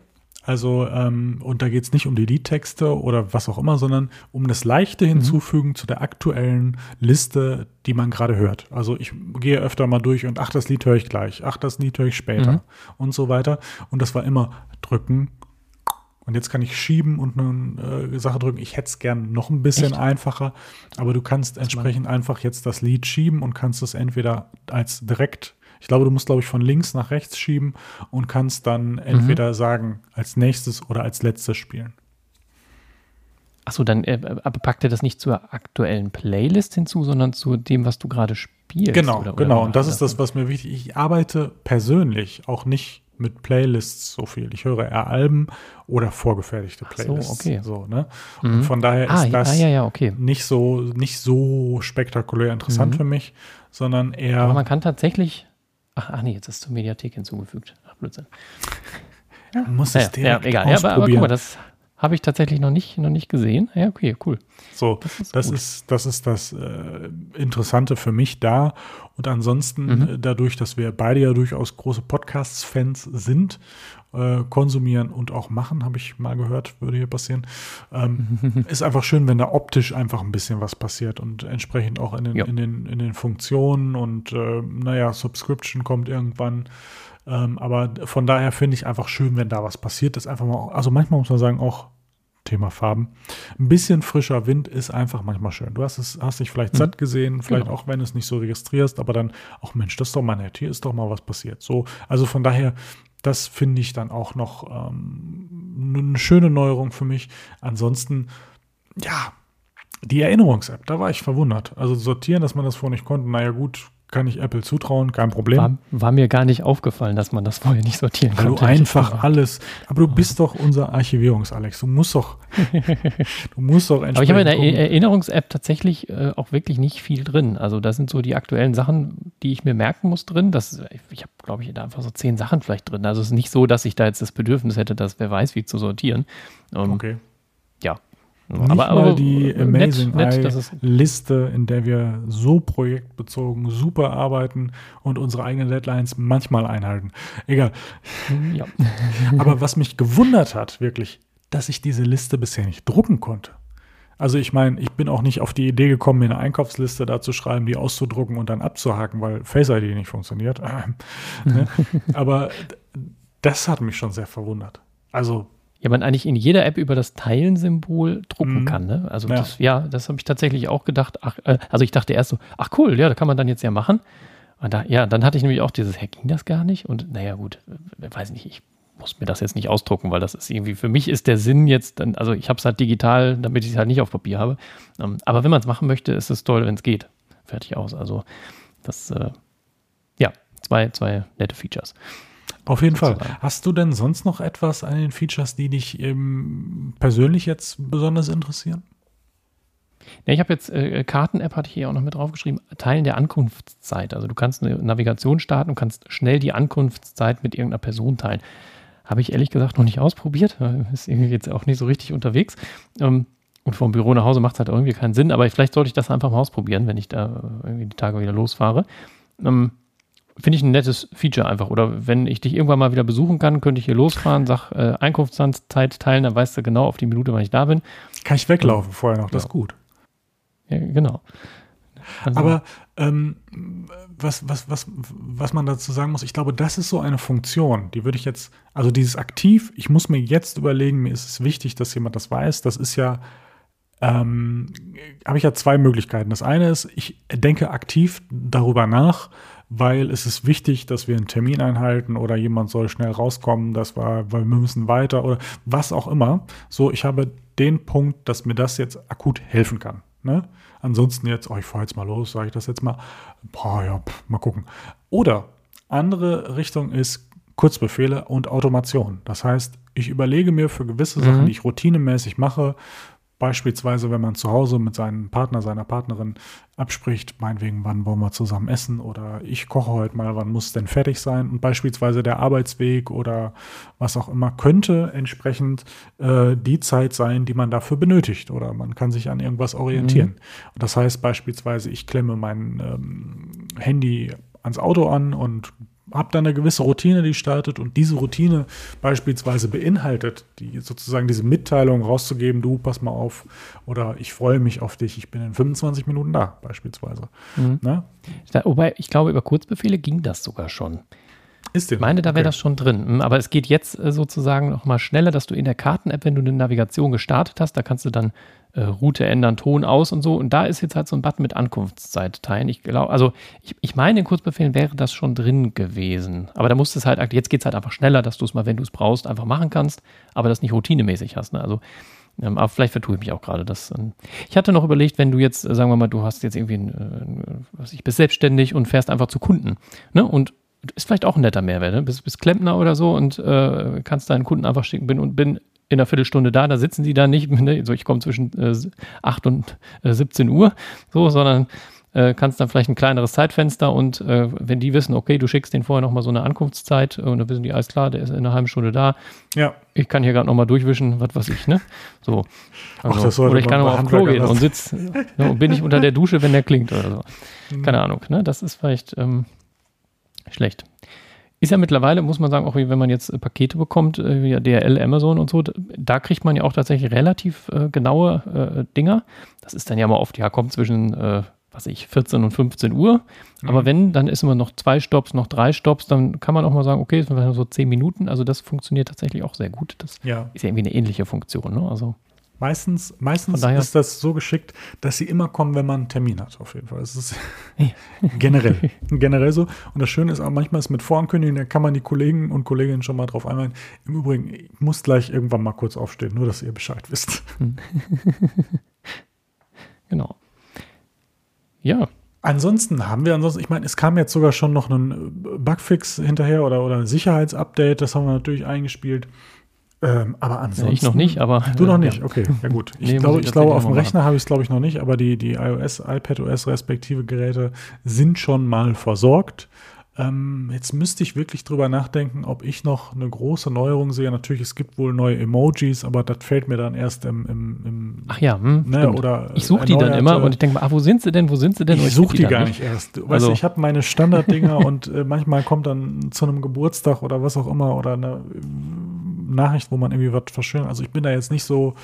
also, ähm, und da geht es nicht um die Liedtexte oder was auch immer, sondern um das leichte mhm. Hinzufügen mhm. zu der aktuellen Liste, die man gerade hört. Also ich gehe öfter mal durch und ach, das Lied höre ich gleich, ach, das Lied höre ich später mhm. und so weiter. Und das war immer drücken. Und jetzt kann ich schieben und eine äh, Sache drücken. Ich hätte es gern noch ein bisschen Echt? einfacher, aber du kannst entsprechend einfach jetzt das Lied schieben und kannst es entweder als direkt ich glaube, du musst, glaube ich, von links nach rechts schieben und kannst dann entweder mhm. sagen, als nächstes oder als letztes spielen. Achso, dann äh, aber packt er das nicht zur aktuellen Playlist hinzu, sondern zu dem, was du gerade spielst. Genau, oder, oder genau. Und das ist das, was mir wichtig ist. Ich arbeite persönlich auch nicht mit Playlists so viel. Ich höre eher Alben oder vorgefertigte Playlists. so, okay. So, ne? Mhm. Und von daher ah, ist das ah, ja, ja, okay. nicht, so, nicht so spektakulär interessant mhm. für mich, sondern eher. Aber man kann tatsächlich. Ach, ach nee, jetzt ist zur Mediathek hinzugefügt. Ach, Blödsinn. Ja. Muss es ja, ja, egal. Ja, aber, aber guck mal, das habe ich tatsächlich noch nicht, noch nicht gesehen. Ja, okay, cool. So, das ist das, ist, das, ist das äh, Interessante für mich da. Und ansonsten, mhm. äh, dadurch, dass wir beide ja durchaus große Podcasts-Fans sind, äh, konsumieren und auch machen, habe ich mal gehört, würde hier passieren. Ähm, ist einfach schön, wenn da optisch einfach ein bisschen was passiert und entsprechend auch in den, in den, in den Funktionen und äh, naja, Subscription kommt irgendwann. Ähm, aber von daher finde ich einfach schön, wenn da was passiert. Das einfach mal, also manchmal muss man sagen, auch Thema Farben. Ein bisschen frischer Wind ist einfach manchmal schön. Du hast es, hast dich vielleicht mhm. satt gesehen, vielleicht genau. auch wenn du es nicht so registrierst, aber dann, auch Mensch, das ist doch mal nett, hier ist doch mal was passiert. So, also von daher, das finde ich dann auch noch ähm, eine schöne Neuerung für mich. Ansonsten, ja, die Erinnerungs-App, da war ich verwundert. Also sortieren, dass man das vorher nicht konnte, naja gut, kann ich Apple zutrauen, kein Problem. War, war, mir gar nicht aufgefallen, dass man das vorher nicht sortieren kann. Du einfach alles. Aber du bist doch unser Archivierungs-Alex. Du musst doch. du musst doch Aber ich habe in der Erinnerungs-App tatsächlich äh, auch wirklich nicht viel drin. Also da sind so die aktuellen Sachen, die ich mir merken muss drin. Das, ich habe, glaube ich, da einfach so zehn Sachen vielleicht drin. Also es ist nicht so, dass ich da jetzt das Bedürfnis hätte, dass wer weiß, wie zu sortieren. Ähm, okay. Ja, nicht aber, aber die Amazing nett, nett, Liste, in der wir so projektbezogen super arbeiten und unsere eigenen Deadlines manchmal einhalten. Egal. Ja. aber was mich gewundert hat, wirklich, dass ich diese Liste bisher nicht drucken konnte. Also ich meine, ich bin auch nicht auf die Idee gekommen, mir eine Einkaufsliste da zu schreiben, die auszudrucken und dann abzuhaken, weil Face ID nicht funktioniert. Ne? aber das hat mich schon sehr verwundert. Also ja, man eigentlich in jeder App über das Teilen-Symbol drucken mhm. kann. Ne? Also ja, das, ja, das habe ich tatsächlich auch gedacht. Ach, äh, also ich dachte erst so, ach cool, ja, da kann man dann jetzt ja machen. Und da, ja, dann hatte ich nämlich auch dieses, hä, ging das gar nicht? Und naja, gut, äh, weiß nicht, ich muss mir das jetzt nicht ausdrucken, weil das ist irgendwie, für mich ist der Sinn jetzt, dann, also ich habe es halt digital, damit ich es halt nicht auf Papier habe. Ähm, aber wenn man es machen möchte, ist es toll, wenn es geht. Fertig aus. Also das, äh, ja, zwei, zwei nette Features. Auf jeden Fall. Hast du denn sonst noch etwas an den Features, die dich ähm, persönlich jetzt besonders interessieren? Ja, ich habe jetzt äh, Karten-App, hatte ich hier auch noch mit draufgeschrieben, Teilen der Ankunftszeit. Also du kannst eine Navigation starten und kannst schnell die Ankunftszeit mit irgendeiner Person teilen. Habe ich ehrlich gesagt noch nicht ausprobiert. Ist irgendwie jetzt auch nicht so richtig unterwegs. Ähm, und vom Büro nach Hause macht es halt irgendwie keinen Sinn, aber vielleicht sollte ich das einfach mal ausprobieren, wenn ich da irgendwie die Tage wieder losfahre. Ähm, finde ich ein nettes Feature einfach. Oder wenn ich dich irgendwann mal wieder besuchen kann, könnte ich hier losfahren, sag äh, Einkunftszeit teilen, dann weißt du genau auf die Minute, wann ich da bin. Kann ich weglaufen vorher noch, das ist gut. Ja, genau. Also, Aber ähm, was, was, was, was man dazu sagen muss, ich glaube, das ist so eine Funktion, die würde ich jetzt, also dieses aktiv, ich muss mir jetzt überlegen, mir ist es wichtig, dass jemand das weiß, das ist ja, ähm, habe ich ja zwei Möglichkeiten. Das eine ist, ich denke aktiv darüber nach, weil es ist wichtig, dass wir einen Termin einhalten oder jemand soll schnell rauskommen, das war, weil wir müssen weiter oder was auch immer. So, ich habe den Punkt, dass mir das jetzt akut helfen kann. Ne? Ansonsten jetzt, oh, ich fahre jetzt mal los, sage ich das jetzt mal. Boah, ja, pff, mal gucken. Oder andere Richtung ist Kurzbefehle und Automation. Das heißt, ich überlege mir für gewisse Sachen, mhm. die ich routinemäßig mache, Beispielsweise, wenn man zu Hause mit seinem Partner, seiner Partnerin abspricht, meinetwegen, wann wollen wir zusammen essen oder ich koche heute mal, wann muss es denn fertig sein? Und beispielsweise der Arbeitsweg oder was auch immer könnte entsprechend äh, die Zeit sein, die man dafür benötigt oder man kann sich an irgendwas orientieren. Mhm. Das heißt beispielsweise, ich klemme mein ähm, Handy ans Auto an und habe dann eine gewisse Routine, die startet und diese Routine beispielsweise beinhaltet, die sozusagen diese Mitteilung rauszugeben, du pass mal auf oder ich freue mich auf dich, ich bin in 25 Minuten da beispielsweise. Mhm. Ne? Wobei, ich glaube, über Kurzbefehle ging das sogar schon. Ist ich meine, da wäre okay. das schon drin. Hm, aber es geht jetzt äh, sozusagen noch mal schneller, dass du in der Karten-App, wenn du eine Navigation gestartet hast, da kannst du dann äh, Route ändern, Ton aus und so. Und da ist jetzt halt so ein Button mit Ankunftszeit teilen. Ich glaube, also ich, ich meine, in Kurzbefehlen wäre das schon drin gewesen. Aber da musst du es halt, jetzt geht es halt einfach schneller, dass du es mal, wenn du es brauchst, einfach machen kannst, aber das nicht routinemäßig hast. Ne? Also Ähm, aber vielleicht vertue ich mich auch gerade. Das, ähm, ich hatte noch überlegt, wenn du jetzt, äh, sagen wir mal, du hast jetzt irgendwie, ein, äh, was ich, bist selbstständig und fährst einfach zu Kunden. Ne? Und ist vielleicht auch ein netter Mehrwert. Ne? Bist, bist Klempner oder so und äh, kannst deinen Kunden einfach schicken, bin und bin in einer Viertelstunde da, da sitzen die da nicht, ne? so ich komme zwischen äh, 8 und äh, 17 Uhr, so, sondern äh, kannst dann vielleicht ein kleineres Zeitfenster und äh, wenn die wissen, okay, du schickst den vorher nochmal so eine Ankunftszeit und dann wissen die, alles klar, der ist in einer halben Stunde da. Ja. Ich kann hier gerade nochmal durchwischen, was weiß ich, ne? So. Also, Ach, oder ich kann nochmal auf Klo gehen und sitz, ne, und bin ich unter der Dusche, wenn der klingt oder so. Mhm. Keine Ahnung, ne? Das ist vielleicht ähm, schlecht. Ist ja mittlerweile, muss man sagen, auch wenn man jetzt äh, Pakete bekommt, äh, wie DHL, Amazon und so, da kriegt man ja auch tatsächlich relativ äh, genaue äh, Dinger. Das ist dann ja mal oft, ja, kommt zwischen, äh, was ich, 14 und 15 Uhr. Mhm. Aber wenn, dann ist immer noch zwei Stops, noch drei Stops, dann kann man auch mal sagen, okay, es sind so 10 Minuten. Also das funktioniert tatsächlich auch sehr gut. Das ja. ist ja irgendwie eine ähnliche Funktion, ne? Also. Meistens, meistens ist das so geschickt, dass sie immer kommen, wenn man einen Termin hat, auf jeden Fall. Das ist generell, generell so. Und das Schöne ist auch, manchmal ist mit Vorankündigung, da kann man die Kollegen und Kolleginnen schon mal drauf einweihen. Im Übrigen, ich muss gleich irgendwann mal kurz aufstehen, nur dass ihr Bescheid wisst. genau. Ja. Ansonsten haben wir ansonsten, ich meine, es kam jetzt sogar schon noch ein Bugfix hinterher oder, oder ein Sicherheitsupdate, das haben wir natürlich eingespielt. Ähm, aber ansonsten. ich noch nicht, aber. Du noch nicht, okay, ja gut. Ich nee, glaube, ich glaube auf dem Rechner habe ich es, glaube ich, noch nicht, aber die, die iOS, iPadOS respektive Geräte sind schon mal versorgt. Ähm, jetzt müsste ich wirklich drüber nachdenken, ob ich noch eine große Neuerung sehe. Natürlich, es gibt wohl neue Emojis, aber das fällt mir dann erst im. im, im Ach ja, hm, ne, oder ich suche die dann immer und ich denke mal, ah, wo sind sie denn? Wo sind sie denn? Ich suche die, die gar nicht erst. Weißt also. du, ich habe meine Standarddinger und äh, manchmal kommt dann zu einem Geburtstag oder was auch immer oder eine Nachricht, wo man irgendwie was verschönert. Also ich bin da jetzt nicht so,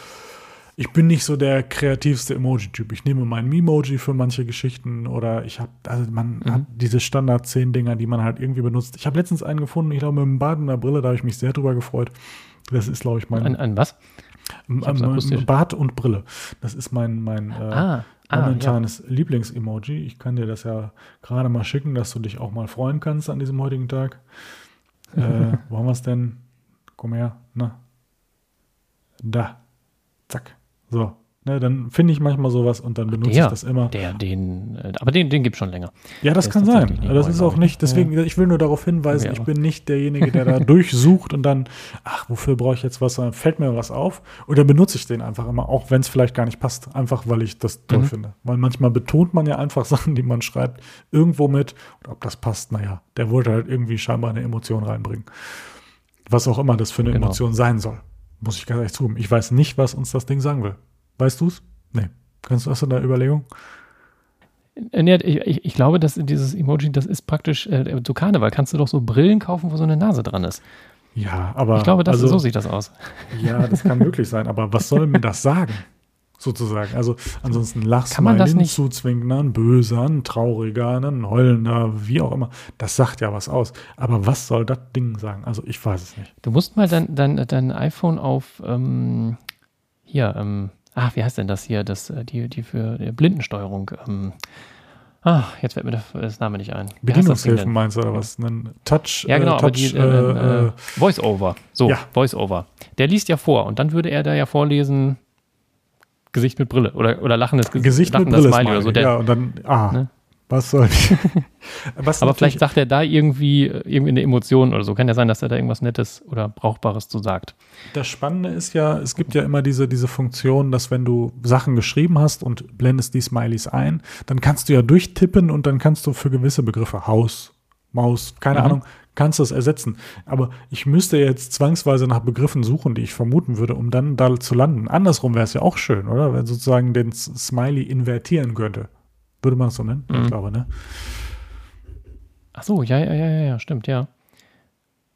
ich bin nicht so der kreativste Emoji-Typ. Ich nehme mein Memoji für manche Geschichten oder ich habe, also man mhm. hat diese Standard 10 Dinger, die man halt irgendwie benutzt. Ich habe letztens einen gefunden, ich glaube mit einem einer Brille, da habe ich mich sehr drüber gefreut. Das ist, glaube ich, mein. Ein, ein was? Bart und Brille. Das ist mein, mein äh, ah, ah, momentanes ja. Lieblings-Emoji. Ich kann dir das ja gerade mal schicken, dass du dich auch mal freuen kannst an diesem heutigen Tag. äh, wo haben wir es denn? Komm her, na. Da. Zack. So. Ne, dann finde ich manchmal sowas und dann benutze der, ich das immer. Der, den, äh, aber den, den gibt es schon länger. Ja, das der kann sein. Das ist auch nicht, deswegen, ja. ich will nur darauf hinweisen, ja, ich bin nicht derjenige, der da durchsucht und dann, ach, wofür brauche ich jetzt was? Dann fällt mir was auf oder benutze ich den einfach immer, auch wenn es vielleicht gar nicht passt, einfach weil ich das toll mhm. finde. Weil manchmal betont man ja einfach Sachen, die man schreibt, irgendwo mit und ob das passt, naja, der wollte halt irgendwie scheinbar eine Emotion reinbringen. Was auch immer das für eine genau. Emotion sein soll. Muss ich ganz ehrlich zugeben. Ich weiß nicht, was uns das Ding sagen will. Weißt du es? Nee. Kannst du das in der Überlegung? Äh, nee, ich, ich, glaube, dass dieses Emoji, das ist praktisch äh, zu Karneval. Kannst du doch so Brillen kaufen, wo so eine Nase dran ist. Ja, aber. Ich glaube, das, also, so sieht das aus. Ja, das kann möglich sein. Aber was soll mir das sagen? Sozusagen. Also ansonsten lachst Kann man das nicht zuzwingender, ein böser, ein trauriger, ein heulender, wie auch immer. Das sagt ja was aus. Aber was soll das Ding sagen? Also ich weiß es nicht. Du musst mal dein, dein, dein iPhone auf ähm, hier, ähm, ach, wie heißt denn das hier? Das, äh, die, die für die Blindensteuerung. Ähm, Ah, jetzt fällt mir das Name nicht ein. Bedienungshilfen meinst du oder was? Ein Touch. Ja, genau, äh, Touch, aber die, äh, äh, äh, Voice-Over. So, ja. Voice-Over. Der liest ja vor und dann würde er da ja vorlesen, Gesicht mit Brille oder, oder lachendes Gesicht. Gesicht mit Brille Smiley oder so. Der, ja, und dann, ah, ne? was soll ich? was Aber vielleicht sagt er da irgendwie, irgendwie eine Emotion oder so. Kann ja sein, dass er da irgendwas Nettes oder Brauchbares zu sagt. Das Spannende ist ja, es gibt ja immer diese, diese Funktion, dass wenn du Sachen geschrieben hast und blendest die Smileys ein, dann kannst du ja durchtippen und dann kannst du für gewisse Begriffe Haus, Maus, keine mhm. Ahnung, kannst du es ersetzen. Aber ich müsste jetzt zwangsweise nach Begriffen suchen, die ich vermuten würde, um dann da zu landen. Andersrum wäre es ja auch schön, oder? Wenn sozusagen den Smiley invertieren könnte. Würde man es so nennen? Mhm. Ich glaube, ne? Ach so, ja, ja, ja, ja, stimmt, ja.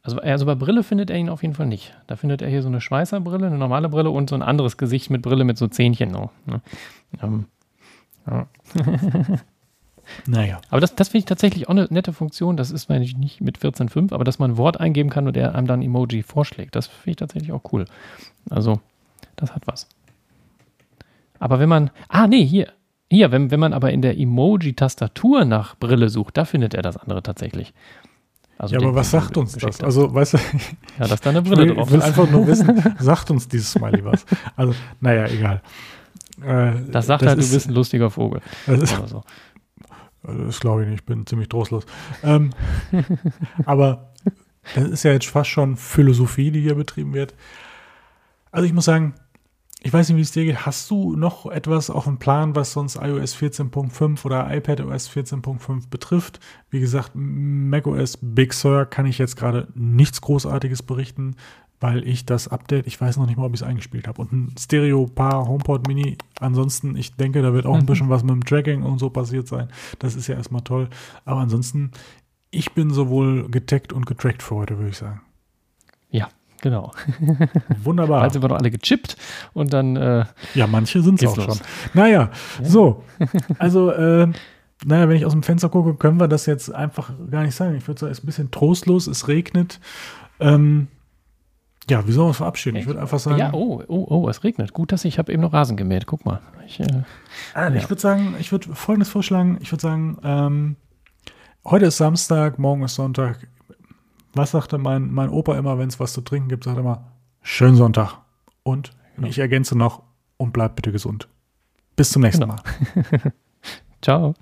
Also, also bei Brille findet er ihn auf jeden Fall nicht. Da findet er hier so eine Schweißerbrille, eine normale Brille und so ein anderes Gesicht mit Brille mit so Zähnchen noch. Ne? Ähm, ja. Naja. Aber das, das finde ich tatsächlich auch eine nette Funktion. Das ist eigentlich nicht mit 14.5, aber dass man ein Wort eingeben kann und er einem dann Emoji vorschlägt. Das finde ich tatsächlich auch cool. Also, das hat was. Aber wenn man. Ah, nee, hier. Hier, wenn, wenn man aber in der Emoji-Tastatur nach Brille sucht, da findet er das andere tatsächlich. Also ja, aber was sagt uns das? Also, weißt du, ja, dass da eine Brille drauf ist. Ich will einfach nur wissen, sagt uns dieses Smiley was? Also, naja, egal. Äh, das sagt das halt, ist, du bist ein lustiger Vogel. Das ist, so. Das glaube ich nicht, ich bin ziemlich trostlos. Ähm, aber das ist ja jetzt fast schon Philosophie, die hier betrieben wird. Also ich muss sagen, ich weiß nicht, wie es dir geht. Hast du noch etwas auf dem Plan, was sonst iOS 14.5 oder iPadOS 14.5 betrifft? Wie gesagt, macOS Big Sur kann ich jetzt gerade nichts Großartiges berichten, weil ich das Update, ich weiß noch nicht mal, ob ich es eingespielt habe. Und ein Stereo-Paar HomePod Mini. Ansonsten, ich denke, da wird auch ein mhm. bisschen was mit dem Tracking und so passiert sein. Das ist ja erstmal toll. Aber ansonsten, ich bin sowohl getaggt und getrackt für heute, würde ich sagen. Ja, Genau. Wunderbar. Also sind wir doch alle gechippt und dann. Äh, ja, manche sind es auch los. schon. Naja, ja. so. Also, äh, naja, wenn ich aus dem Fenster gucke, können wir das jetzt einfach gar nicht sagen. Ich würde sagen, es ist ein bisschen trostlos, es regnet. Ähm, ja, wie sollen wir uns verabschieden? Ich würde einfach sagen. Ja, oh, oh, oh, es regnet. Gut, dass ich, ich habe eben noch Rasen gemäht. Guck mal. Ich, äh, ah, ich würde sagen, ich würde folgendes vorschlagen. Ich würde sagen, ähm, heute ist Samstag, morgen ist Sonntag was sagte mein, mein Opa immer, wenn es was zu trinken gibt, sagt er immer, schönen Sonntag. Und genau. ich ergänze noch, und bleibt bitte gesund. Bis zum nächsten genau. Mal. Ciao.